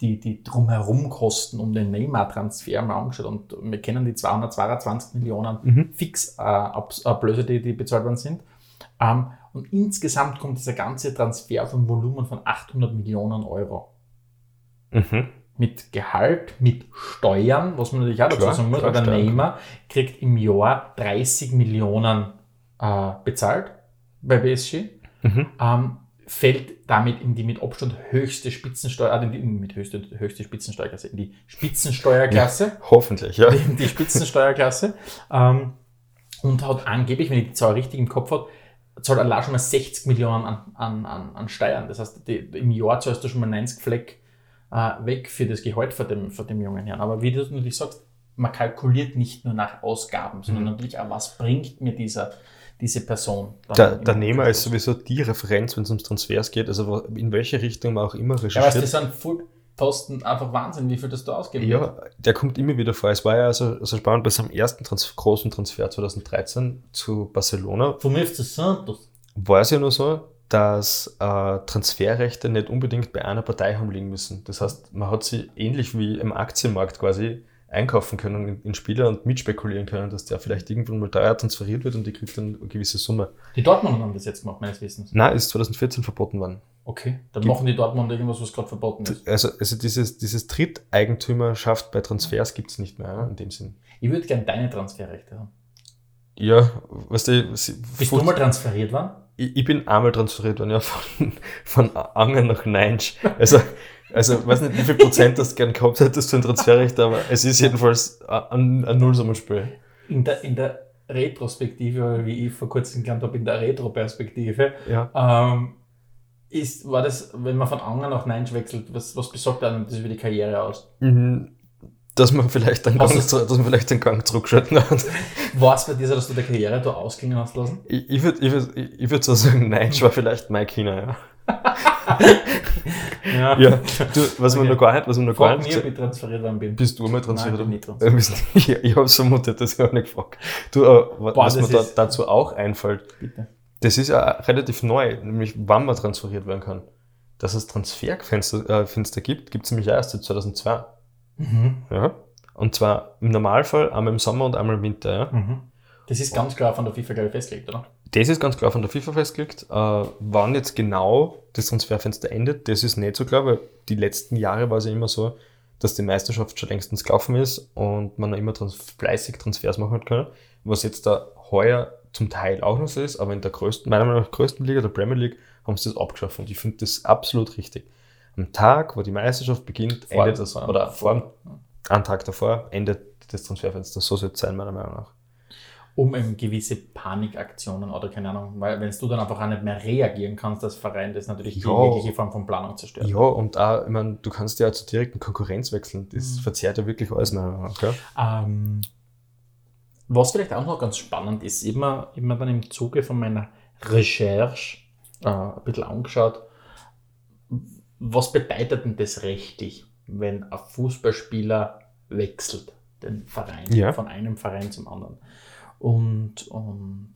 die, die Drumherum-Kosten um den Neymar-Transfer mal angeschaut und wir kennen die 222 Millionen Mhm. Fix-Ablöse, die, die bezahlt worden sind. Ähm, und insgesamt kommt dieser ganze Transfer von Volumen von 800 Millionen Euro Mhm. mit Gehalt, mit Steuern, was man natürlich auch dazu sagen muss, weil der. Neymar kriegt im Jahr 30 Millionen äh, bezahlt bei PSG, Mhm. ähm, fällt damit in die mit Abstand höchste Spitzensteuer, äh, in die, mit höchste, höchste Spitzensteuerklasse, in die Spitzensteuerklasse, Hoffentlich, ja. in die Spitzensteuerklasse ähm, und hat angeblich, wenn ich die Zahl richtig im Kopf habe, zahlt allein schon mal 60 Millionen an, an, an, an Steuern. Das heißt, die, im Jahr zahlst du schon mal 90 Fleck äh, weg für das Gehalt von dem, von dem jungen Herrn. Aber wie du natürlich sagst, man kalkuliert nicht nur nach Ausgaben, sondern Mhm. natürlich auch, was bringt mir dieser, diese Person. Der, der Nehmer ist sowieso die Referenz, wenn es ums Transfers geht, also in welche Richtung man auch immer Ja, weißt, recherchiert. das sind Vollposten einfach Wahnsinn, wie viel das da ausgeben wird. Ja, der kommt immer wieder vor. Es war ja also, so spannend bei seinem ersten Trans großen Transfer 2013 zu Barcelona. Von mir FC Santos. War es ja nur so, dass äh, Transferrechte nicht unbedingt bei einer Partei haben liegen müssen. Das heißt, man hat sie ähnlich wie im Aktienmarkt quasi einkaufen können in, Spieler und mitspekulieren können, dass der vielleicht irgendwann mal teuer transferiert wird und die kriegt dann eine gewisse Summe. Die Dortmunder haben das jetzt gemacht, meines Wissens. Nein, ist 2014 verboten worden. Okay, dann Gibt- machen die Dortmunder irgendwas, was gerade verboten ist. Also, also dieses, dieses Dritteigentümerschaft bei Transfers gibt es nicht mehr in dem Sinn. Ich würde gerne deine Transferrechte haben. Ja, weißt du, sie- Bist du mal transferiert worden? ich, ich bin einmal transferiert worden, ja, von, von Anger nach Neinsch. Also, also, weiß nicht, wie viel Prozent das gern gehabt hättest für ein Transferrecht, aber es ist jedenfalls ein, ein Nullsummenspiel. In der, in der Retrospektive, wie ich vor kurzem gelernt habe, in der Retroperspektive, Ja. ähm, ist, war das, wenn man von Anger nach Nein wechselt, was, was besagt einem das über die Karriere aus? Mhm. Dass man vielleicht Was Gang, zu- dass man vielleicht den Gang zurückschalten hat. War es bei dir so, dass du der Karriere da ausklingen hast lassen? Ich, ich würde ich würd, ich würd so sagen, Neinsch war vielleicht mein China, ja. Ja. Ja, du, was man Okay. noch gar nicht, was man noch gar nicht ob ich transferiert worden bin. Bist du mal transferiert? Nein, ich worden? nicht Äh, Ich, ich habe es vermutet, das habe ich nicht gefragt. Du, äh, Boah, was mir da, dazu auch einfällt, Bitte. das ist ja relativ neu, nämlich wann man transferiert werden kann. Dass es Transferfenster äh, Fenster gibt, gibt es nämlich erst seit 2002. Mhm. Ja? Und zwar im Normalfall einmal im Sommer und einmal im Winter. Ja? Mhm. Das ist ganz klar von der FIFA, glaube ich, festgelegt, oder? Das ist ganz klar von der FIFA festgelegt. Äh, wann jetzt genau das Transferfenster endet, das ist nicht so klar, weil die letzten Jahre war es ja immer so, dass die Meisterschaft schon längstens gelaufen ist und man immer trans fleißig Transfers machen hat können. Was jetzt da heuer zum Teil auch noch so ist, aber in der größten, meiner Meinung nach größten Liga, der Premier League, haben sie das abgeschafft und ich finde das absolut richtig. Am Tag, wo die Meisterschaft beginnt, Vor- endet das, oder vor, einen Tag davor endet das Transferfenster. So soll es sein, meiner Meinung nach. Um eben gewisse Panikaktionen oder keine Ahnung, weil wenn du dann einfach auch nicht mehr reagieren kannst als Verein, das natürlich die Ja. jegliche Form von Planung zerstört. Ja, und auch, ich meine, du kannst ja zur direkten Konkurrenz wechseln. Das Mhm. verzerrt ja wirklich alles, nach. Gell? Ähm, was vielleicht auch noch ganz spannend ist, immer, immer dann im Zuge von meiner Recherche äh, ein bisschen angeschaut, was bedeutet denn das rechtlich, wenn ein Fußballspieler wechselt, den Verein, Ja. von einem Verein zum anderen. Und, und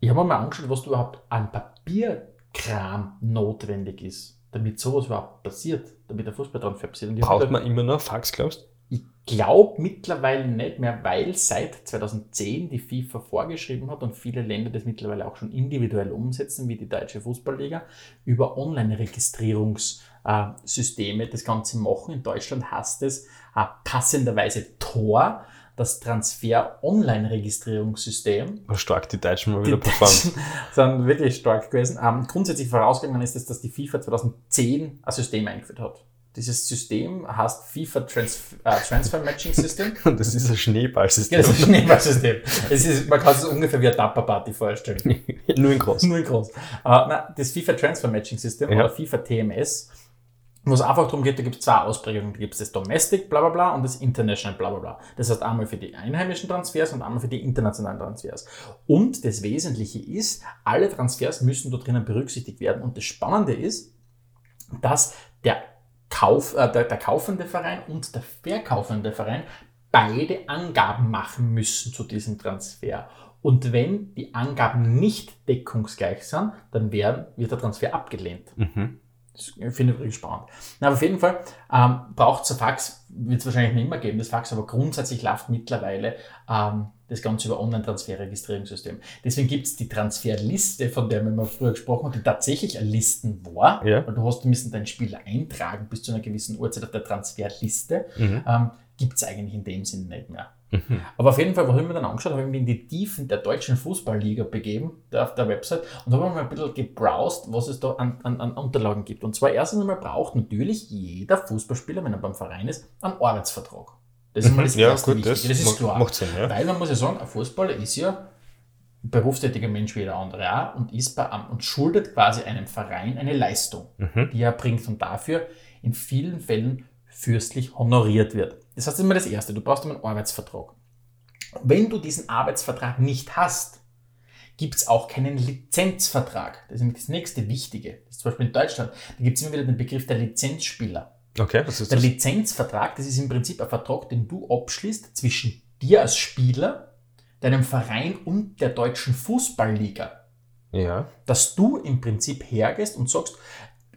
ich habe mir mal angeschaut, was überhaupt an Papierkram notwendig ist, damit sowas überhaupt passiert, damit der Fußballtransfer passiert. Braucht man immer noch Fax, glaubst ich glaube mittlerweile nicht mehr, weil seit 2010 die FIFA vorgeschrieben hat und viele Länder das mittlerweile auch schon individuell umsetzen, wie die Deutsche Fußballliga, über Online-Registrierungssysteme das Ganze machen. In Deutschland heißt es äh, passenderweise Tor, das Transfer-Online-Registrierungssystem. Stark die Deutschen mal wieder. Deutschen sind wirklich stark gewesen. Ähm, grundsätzlich vorausgegangen ist es, dass die FIFA 2010 ein System eingeführt hat. Dieses System heißt FIFA Trans äh, Transfer Matching System. Und das ist ein Schneeballsystem. Ja, das ist ein Schneeballsystem. Es ist, man kann es ungefähr wie eine Tupper Party vorstellen. Nur in groß. Nur in groß. Äh, na, das FIFA Transfer Matching System Ja. oder FIFA TMS, wo es einfach darum geht, da gibt es zwei Ausprägungen. Da gibt es das Domestic bla bla bla und das International bla bla bla. Das heißt einmal für die einheimischen Transfers und einmal für die internationalen Transfers. Und das Wesentliche ist, alle Transfers müssen dort drinnen berücksichtigt werden. Und das Spannende ist, dass der, Kauf, äh, der, der kaufende Verein und der verkaufende Verein beide Angaben machen müssen zu diesem Transfer. Und wenn die Angaben nicht deckungsgleich sind, dann werden, wird der Transfer abgelehnt. Mhm. Das finde ich wirklich spannend. Na, aber auf jeden Fall ähm, braucht es ein Fax, wird es wahrscheinlich nicht mehr geben, das Fax, aber grundsätzlich läuft mittlerweile ähm, das Ganze über Online-Transfer-Registrierungssystem. Deswegen gibt es die Transferliste, von der wir immer früher gesprochen haben, die tatsächlich eine Listen war. Ja. Weil du hast, du müssen deinen Spieler eintragen bis zu einer gewissen Uhrzeit auf der Transferliste. Mhm. Ähm, gibt es eigentlich in dem Sinne nicht mehr. Mhm. Aber auf jeden Fall, was habe ich mir dann angeschaut, habe ich mich in die Tiefen der deutschen Fußballliga begeben, auf der Website, und habe mal ein bisschen gebrowst, was es da an, an, an Unterlagen gibt. Und zwar erstens einmal braucht natürlich jeder Fußballspieler, wenn er beim Verein ist, einen Arbeitsvertrag. Das ist mal das Mhm. Ja, erste gut, das, Wichtige, das ist macht- klar. Sinn. Ja. Weil man muss ja sagen, ein Fußballer ist ja ein berufstätiger Mensch wie jeder andere auch und ist bei einem, und schuldet quasi einem Verein eine Leistung, Mhm. die er bringt und dafür in vielen Fällen fürstlich honoriert wird. Das heißt, das ist immer das Erste, du brauchst immer einen Arbeitsvertrag. Wenn du diesen Arbeitsvertrag nicht hast, gibt es auch keinen Lizenzvertrag. Das ist nämlich das nächste Wichtige. Das ist zum Beispiel in Deutschland, da gibt es immer wieder den Begriff der Lizenzspieler. Okay, was ist Der das? Lizenzvertrag, das ist im Prinzip ein Vertrag, den du abschließt zwischen dir als Spieler, deinem Verein und der deutschen Fußballliga. Ja. Dass du im Prinzip hergehst und sagst,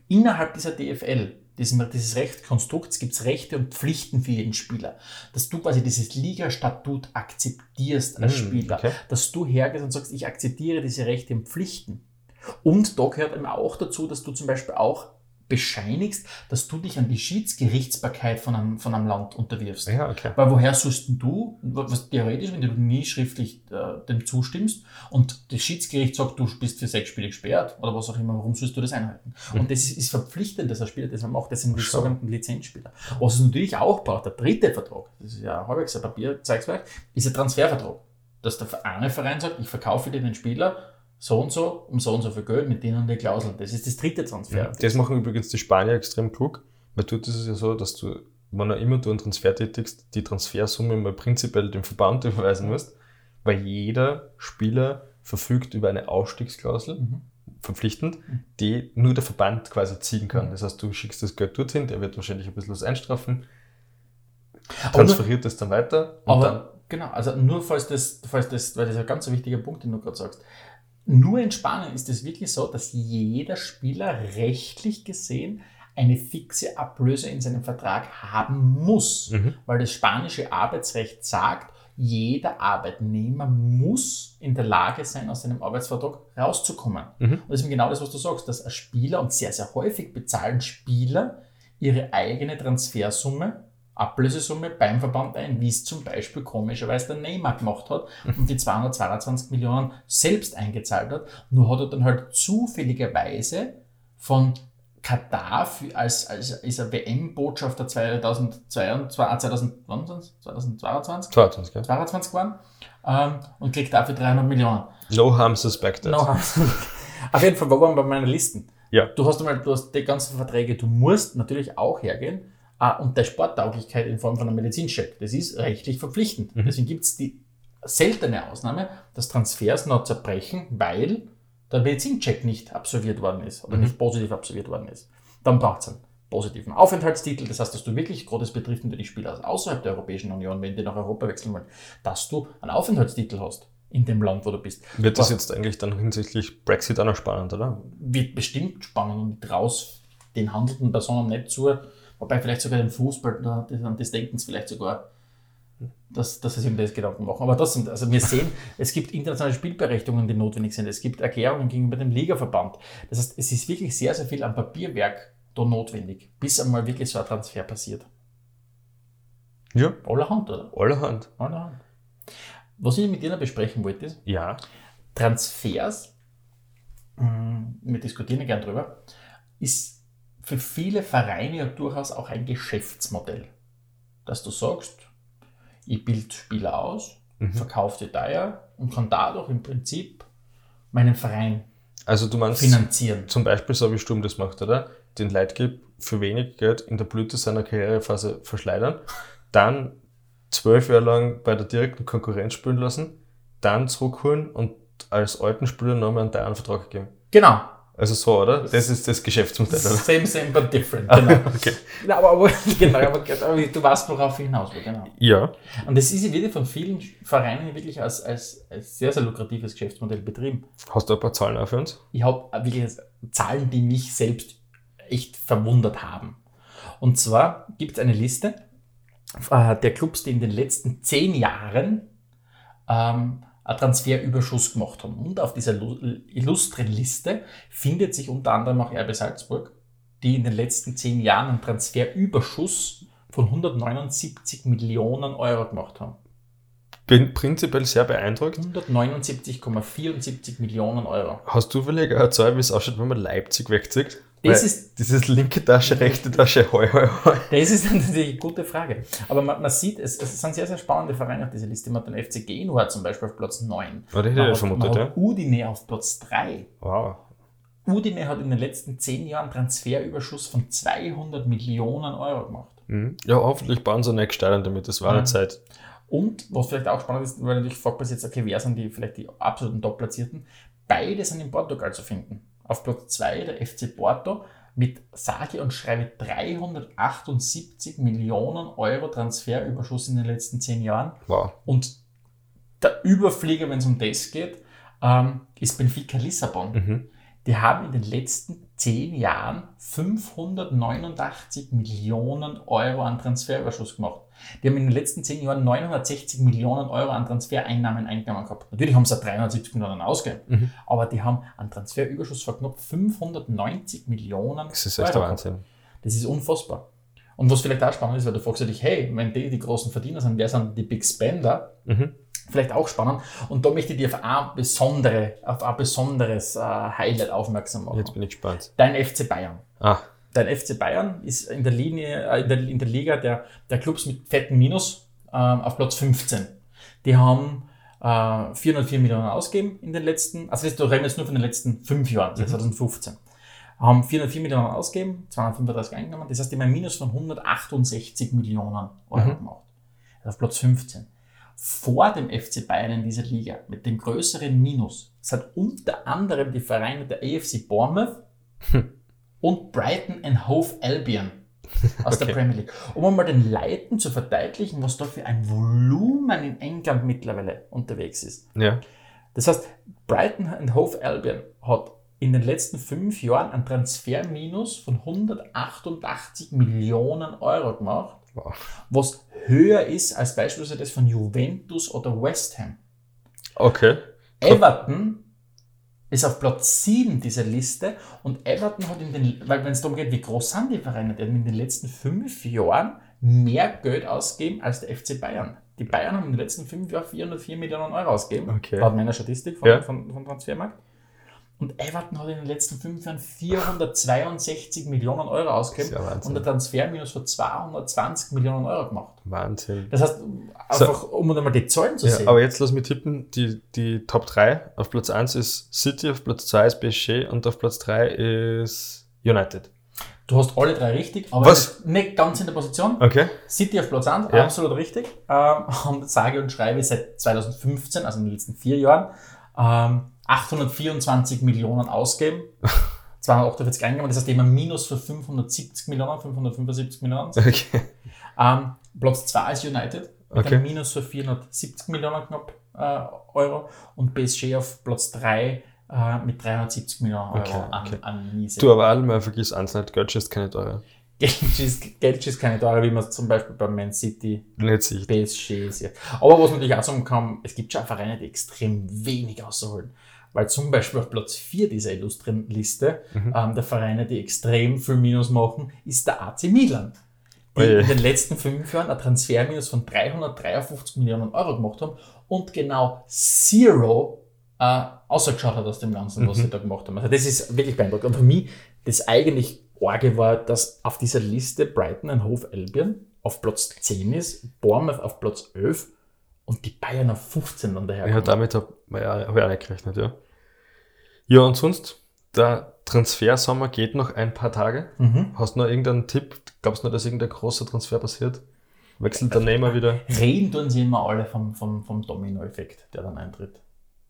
innerhalb dieser DFL, diesem, dieses Rechtskonstrukts, gibt es Rechte und Pflichten für jeden Spieler. Dass du quasi dieses Ligastatut akzeptierst als Hm, Spieler. okay. Dass du hergehst und sagst, ich akzeptiere diese Rechte und Pflichten. Und da gehört eben auch dazu, dass du zum Beispiel auch bescheinigst, dass du dich an die Schiedsgerichtsbarkeit von einem, von einem Land unterwirfst. Ja, okay. Weil woher sollst du, was theoretisch, wenn du nie schriftlich äh, dem zustimmst und das Schiedsgericht sagt, du bist für sechs Spiele gesperrt oder was auch immer, warum sollst du das einhalten? Und das ist, ist verpflichtend, dass ein Spieler das macht. Das sind die so. sogenannten Lizenzspieler. Was es natürlich auch braucht, der dritte Vertrag, das ist ja halbwegs ein Papierzeigswerk, ist ein Transfervertrag. Dass der eine Verein sagt, ich verkaufe dir den Spieler so und so um so und so viel Geld mit denen den Klauseln. Das ist das dritte Transfer. Das machen übrigens die Spanier extrem klug, weil dort ist es ja so, dass du, wenn auch immer du einen Transfer tätigst, die Transfersumme mal prinzipiell dem Verband überweisen musst, weil jeder Spieler verfügt über eine Ausstiegsklausel Mhm. verpflichtend, die nur der Verband quasi ziehen kann. Das heißt, du schickst das Geld dorthin, der wird wahrscheinlich ein bisschen was einstrafen, transferiert das dann weiter Aber dann genau, also nur falls das, falls das, weil das ist ein ganz wichtiger Punkt, den du gerade sagst. Nur in Spanien ist es wirklich so, dass jeder Spieler rechtlich gesehen eine fixe Ablöse in seinem Vertrag haben muss, weil das spanische Arbeitsrecht sagt, jeder Arbeitnehmer muss in der Lage sein, aus seinem Arbeitsvertrag rauszukommen. Und das ist genau das, was du sagst, dass ein Spieler und sehr, sehr häufig bezahlen Spieler ihre eigene Transfersumme Ablösesumme beim Verband ein, wie es zum Beispiel komischerweise der Neymar gemacht hat und die 222 Millionen selbst eingezahlt hat. Nur hat er dann halt zufälligerweise von Katar für, als, als ist er WM-Botschafter 2022, 2022, 2022, 22, gell? 22 geworden ähm, und kriegt dafür 300 Millionen. No harm suspected. No, auf jeden Fall, wo waren wir bei meinen Listen? Ja. Du hast einmal, du hast die ganzen Verträge, du musst natürlich auch hergehen ah, und der Sporttauglichkeit in Form von einem Medizincheck, das ist rechtlich verpflichtend. Deswegen gibt es die seltene Ausnahme, dass Transfers noch zerbrechen, weil der Medizincheck nicht absolviert worden ist oder nicht positiv absolviert worden ist. Dann braucht es einen positiven Aufenthaltstitel, das heißt, dass du wirklich, gerade das betrifft natürlich Spieler außerhalb der Europäischen Union, wenn die nach Europa wechseln wollen, dass du einen Aufenthaltstitel hast in dem Land, wo du bist. Wird das jetzt eigentlich dann hinsichtlich Brexit auch noch spannend, oder? wird bestimmt spannend und raus den handelnden Personen nicht zu, wobei vielleicht sogar den Fußball, da- das- an denken sie vielleicht sogar, dass, dass sie sich um das Gedanken machen. Aber das sind, also wir sehen, es gibt internationale Spielberechtigungen, die notwendig sind. Es gibt Erklärungen gegenüber dem Ligaverband. Das heißt, es ist wirklich sehr, sehr viel am Papierwerk da notwendig, bis einmal wirklich so ein Transfer passiert. Ja. Allerhand, oder? Allerhand. Allerhand. Was ich mit dir noch besprechen wollte, ist, Ja. Transfers, mh, wir diskutieren ja gern drüber, ist für viele Vereine ja durchaus auch ein Geschäftsmodell. Dass du sagst, ich bilde Spieler aus, verkaufe die teuer und kann dadurch im Prinzip meinen Verein Also du meinst finanzieren. zum Beispiel so wie Sturm das macht, oder? Den Leitgeb für wenig Geld in der Blüte seiner Karrierephase verschleudern, dann zwölf Jahre lang bei der direkten Konkurrenz spielen lassen, dann zurückholen und als alten Spieler nochmal einen teuren Vertrag geben. Genau. Also so, oder? Das ist das Geschäftsmodell, oder? Same, same, but different. Genau. Okay. Ja, aber, aber, genau, aber, aber du weißt, worauf ich hinaus will. Genau. Ja. Und das ist wirklich von vielen Vereinen wirklich als, als, als sehr, sehr lukratives Geschäftsmodell betrieben. Hast du ein paar Zahlen auch für uns? Ich habe wirklich Zahlen, die mich selbst echt verwundert haben. Und zwar gibt es eine Liste äh, der Clubs, die in den letzten zehn Jahren ähm, Transferüberschuss gemacht haben. Und auf dieser lu- illustren Liste findet sich unter anderem auch RB Salzburg, die in den letzten zehn Jahren einen Transferüberschuss von 179 Millionen Euro gemacht haben. Bin prinzipiell sehr beeindruckt. 179,74 Millionen Euro. Hast du vielleicht eine Zahl, wie es ausschaut, wenn man Leipzig wegzieht? Das ist- Dieses linke Tasche, rechte Tasche, hoi, hoi, hoi. Das ist natürlich eine gute Frage. Aber man, man sieht, es, es sind sehr, sehr spannende Vereine auf dieser Liste. Man hat den FC Genua zum Beispiel auf Platz 9. Oh, das hätte ich man nicht hat, vermutet, man ja. hat Udine auf Platz 3. Wow. Udine hat in den letzten 10 Jahren Transferüberschuss von 200 Millionen Euro gemacht. Mhm. Ja, hoffentlich bauen sie nicht Stadion damit, das war eine Mhm. Zeit. Und was vielleicht auch spannend ist, weil natürlich fragt man sich jetzt, okay, wer sind die vielleicht die absoluten Top-Platzierten? Beide sind in Portugal zu finden. Auf Platz 2 der FC Porto mit sage und schreibe 378 Millionen Euro Transferüberschuss in den letzten 10 Jahren. Wow. Und der Überflieger, wenn es um das geht, ähm, ist Benfica Lissabon. Mhm. Die haben in den letzten zehn Jahren 589 Millionen Euro an Transferüberschuss gemacht. Die haben in den letzten zehn Jahren 960 Millionen Euro an Transfereinnahmen eingenommen gehabt. Natürlich haben sie 370 Millionen ausgegeben, Mhm. aber die haben einen Transferüberschuss von knapp 590 Millionen Das ist echt Euro gehabt. Wahnsinn. Das ist unfassbar. Und was vielleicht auch spannend ist, weil du fragst dich, hey, wenn die die großen Verdiener sind, wer sind die Big Spender? Mhm. Vielleicht auch spannend. Und da möchte ich dir auf ein, besondere, auf ein besonderes äh, Highlight aufmerksam machen. Jetzt bin ich gespannt. Dein FC Bayern. Ah, Dein FC Bayern ist in der, Linie, äh, in der, in der Liga der, der Clubs mit fetten Minus ähm, auf Platz 15. Die haben äh, 404 Millionen ausgegeben in den letzten, also das, da reden wir jetzt nur von den letzten fünf Jahren, seit 2015. Haben 404 Millionen ausgegeben, 235 eingenommen, das heißt, die haben ein Minus von 168 Millionen Euro Mhm. gemacht. Also auf Platz 15. Vor dem FC Bayern in dieser Liga mit dem größeren Minus sind unter anderem die Vereine der AFC Bournemouth und Brighton and Hove Albion aus der Okay. Premier League. Um einmal den Leuten zu verdeutlichen, was da für ein Volumen in England mittlerweile unterwegs ist. Ja. Das heißt, Brighton and Hove Albion hat in den letzten fünf Jahren ein Transferminus von 188 Millionen Euro gemacht, Wow. was höher ist als beispielsweise das von Juventus oder West Ham. Okay. Everton ist auf Platz 7 dieser Liste und Everton hat in den, weil wenn es darum geht, wie groß sind die Vereine, die haben in den letzten fünf Jahren mehr Geld ausgegeben als der FC Bayern. Die Bayern haben in den letzten fünf Jahren 404 Millionen Euro ausgegeben, Okay. laut meiner Statistik von, Ja. von, von Transfermarkt. Und Everton hat in den letzten fünf Jahren 462 Millionen Euro ausgegeben ja und ein Transferminus von 220 Millionen Euro gemacht. Wahnsinn. Das heißt, einfach um einmal die Zahlen zu Ja, sehen. aber jetzt lass mich tippen, die, die Top 3. Auf Platz 1 ist City, auf Platz 2 ist PSG und auf Platz 3 ist United. Du hast alle drei richtig, aber Was? nicht ganz in der Position. Okay. City auf Platz 1, Ja. absolut richtig. Ähm, und sage und schreibe seit 2015, also in den letzten vier Jahren, ähm, 824 Millionen ausgeben. 248 eingegeben, das heißt immer Minus für 570 Millionen, 575 Millionen. Okay. Ähm, Platz 2 ist United mit Okay. einem Minus für 470 Millionen knapp äh, Euro und PSG auf Platz 3 äh, mit 370 Millionen Euro Okay, an, okay. an Miese. Du, aber allemal vergiss eins nicht, Geld ist keine teure. Geld ist, Geld keine Teuer, wie man es zum Beispiel bei Man City. PSG sieht. Aber was man natürlich auch sagen kann, es gibt schon Vereine, die extrem wenig rausholen. Weil zum Beispiel auf Platz 4 dieser illustren Liste Mhm. ähm, der Vereine, die extrem viel Minus machen, ist der AC Milan. Die Oje. in den letzten fünf Jahren ein Transferminus von 353 Millionen Euro gemacht haben und genau Zero äh, ausgeschaut hat aus dem Ganzen, was Mhm. sie da gemacht haben. Also das ist wirklich beeindruckend. Und für mich, das eigentlich Orge war, dass auf dieser Liste Brighton und Hove Albion auf Platz 10 ist, Bournemouth auf Platz 11 und die Bayern auf 15 dann daher. Ja, damit habe ja, hab ich auch nicht gerechnet, ja. Ja, und sonst, der Transfersommer geht noch ein paar Tage. mhm. Hast du noch irgendeinen Tipp? Glaubst du noch, dass irgendein großer Transfer passiert? Wechselt der Nehmer wieder? Reden tun sie immer alle vom, vom, vom Domino-Effekt, der dann eintritt.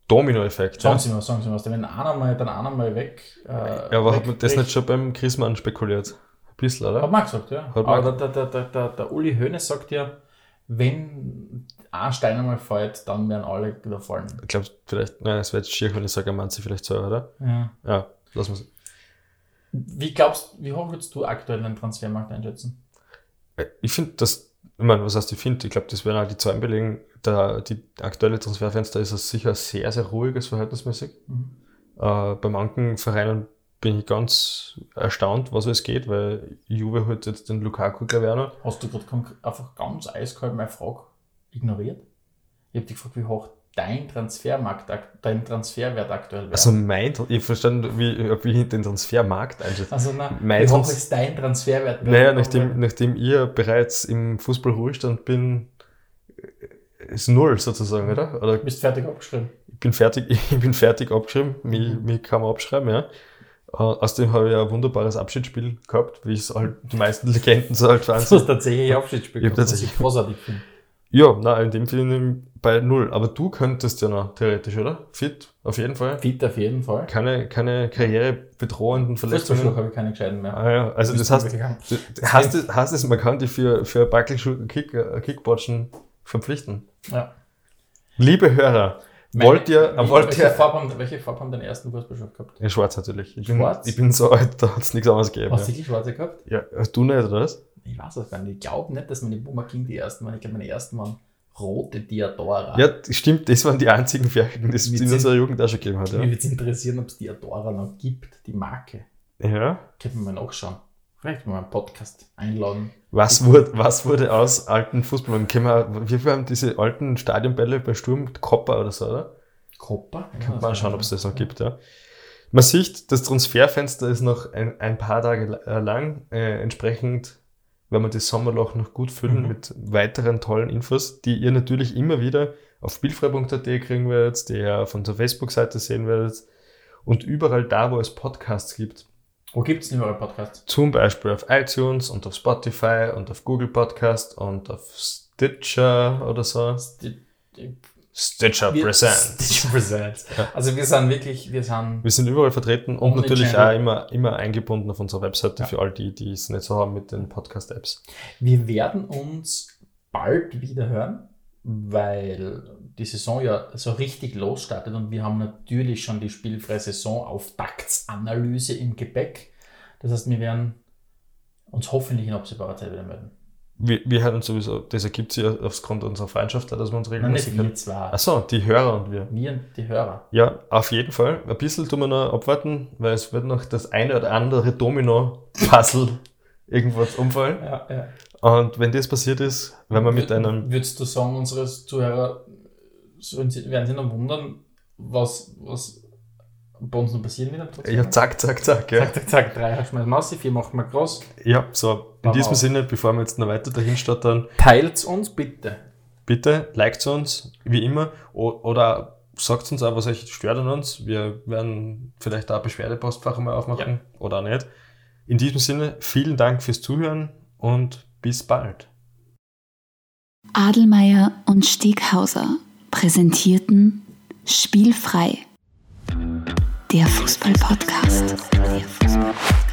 Domino-Effekt. Ja. Sagen sie mal, sagen sie mal. Wenn einer mal, dann einer mal weg. Äh, ja, aber hat weg- man das weg- nicht schon beim Chrismann spekuliert? Ein bisschen, Hat oder? man auch gesagt, ja. Hat man- aber der, der, der, der, der Uli Hoeneß sagt ja, wenn ein Stein einmal fällt, dann werden alle wieder fallen. Ich glaube, vielleicht, nein, es wäre jetzt schier, wenn ich sage, meint sie vielleicht so, oder? Ja. Ja, lass mal Wie glaubst wie hoch würdest du aktuell den Transfermarkt einschätzen? Ich finde das, ich meine, was heißt ich finde? Ich glaube, das werden auch die Zahlen belegen. Der, die aktuelle Transferfenster ist sicher sehr, sehr ruhiges, verhältnismäßig. Mhm. Äh, bei manchen Vereinen bin ich ganz erstaunt, was es geht, weil Juve hat jetzt den Lukaku, noch. Hast du gerade einfach ganz eiskalt meine Frage ignoriert? Ich habe dich gefragt, wie hoch dein Transfermarkt, dein Transferwert aktuell wäre. Also mein, ich verstanden, wie, wie ich den Transfermarkt einschätze. Also, na, mein wie hoch ist dein Transferwert? Naja, nachdem, nachdem ihr bereits im Fußballruhestand bin, ist null sozusagen, oder? Oder Du bist fertig abgeschrieben. ich bin fertig, ich bin fertig abgeschrieben, mich, Mhm. mich kann man abschreiben, ja. Äh, Außerdem habe ich ein wunderbares Abschiedsspiel gehabt, wie es halt die meisten Legenden so halt fahren. Du hast tatsächlich Abschiedsspiel Ich hab gehabt, was ich großartig finde. Ja, na, in dem Fall bei null. Aber du könntest ja noch theoretisch, oder? Fit, auf jeden Fall. Fit auf jeden Fall. Keine, keine karrierebedrohenden Verletzungen. habe ich keine gescheiten mehr. Ah, ja. Also das heißt, du- heißt es, heißt es, man kann die für, für Backelschulden Kick, äh, Kickbotschen verpflichten. Ja. Liebe Hörer, wollt ihr, Meine- wollt welche, ihr, Farbe haben, welche Farbe haben den ersten Fußballschuh gehabt? in schwarz natürlich. Ich bin, Schwarz? ich bin so alt, da hat es nichts anderes gegeben. Hast du Ja. die schwarze gehabt? ja, du nicht, oder was? Ich weiß es gar nicht. Ich glaube nicht, dass meine Boomer King die ersten waren. Ich glaube, meine ersten waren rote Diadora. Ja, stimmt, das waren die einzigen Fertigen, die es in unserer Jugend auch schon gegeben hat. Mich Ja. würde es interessieren, ob es Diadora noch gibt, die Marke. ja. Könnten wir mal nachschauen. Vielleicht mal einen Podcast einladen. Was wurde, was wurde aus alten Fußballern? Wir, haben diese alten Stadionbälle bei Sturm? Kopper oder so, oder? Kopper? Ja, Kann schauen, ob es das noch gibt, ja. Man sieht, das Transferfenster ist noch ein, ein paar Tage äh, lang. Äh, entsprechend werden wir das Sommerloch noch gut füllen Mhm. mit weiteren tollen Infos, die ihr natürlich immer wieder auf spielfrei.at kriegen werdet, die ihr auf unserer Facebook-Seite sehen werdet und überall da, wo es Podcasts gibt. Wo gibt es denn überall Podcasts? Zum Beispiel auf iTunes und auf Spotify und auf Google Podcast und auf Stitcher oder so. Sti- Stitcher wir, Present. Stitcher Presents. Also wir sind wirklich, wir sind Wir sind überall vertreten und Und natürlich Channel. auch immer, immer eingebunden auf unserer Webseite Ja. für all die, die es nicht so haben mit den Podcast-Apps. Wir werden uns bald wieder hören, weil die Saison ja so richtig losstartet und wir haben natürlich schon die spielfreie Saison auf Taktsanalyse im Gepäck. Das heißt, wir werden uns hoffentlich in absehbarer Zeit wieder melden. Wir, wir hören uns sowieso, das ergibt sich ja aufgrund unserer Freundschaft, dass wir uns Nein, regelmäßig nicht wir zwei. Achso, die Hörer und wir. Wir und die Hörer. Ja, auf jeden Fall. Ein bisschen tun wir noch abwarten, weil es wird noch das eine oder andere Domino-Puzzle irgendwo umfallen. Ja, ja. Und wenn das passiert ist, wenn wir mit einem Würdest du sagen, unsere Zuhörer sollen werden sich noch wundern, was, was bei uns noch passieren wird? Ja, zack, zack, zack. Ja, Zack, zack, zack, drei schmeißen wir aus, vier machen wir groß. ja so. In diesem auf. Sinne, bevor wir jetzt noch weiter dahin stottern, Teilt uns bitte. bitte liked uns, wie immer, oder sagt uns auch, was euch stört an uns. Wir werden vielleicht auch Beschwerdepostfach mal aufmachen oder auch nicht. In diesem Sinne, vielen Dank fürs Zuhören und bis bald. Adelmeier und Steghauser präsentierten Spielfrei. Der Fußball-Podcast. Der Fußball-Podcast.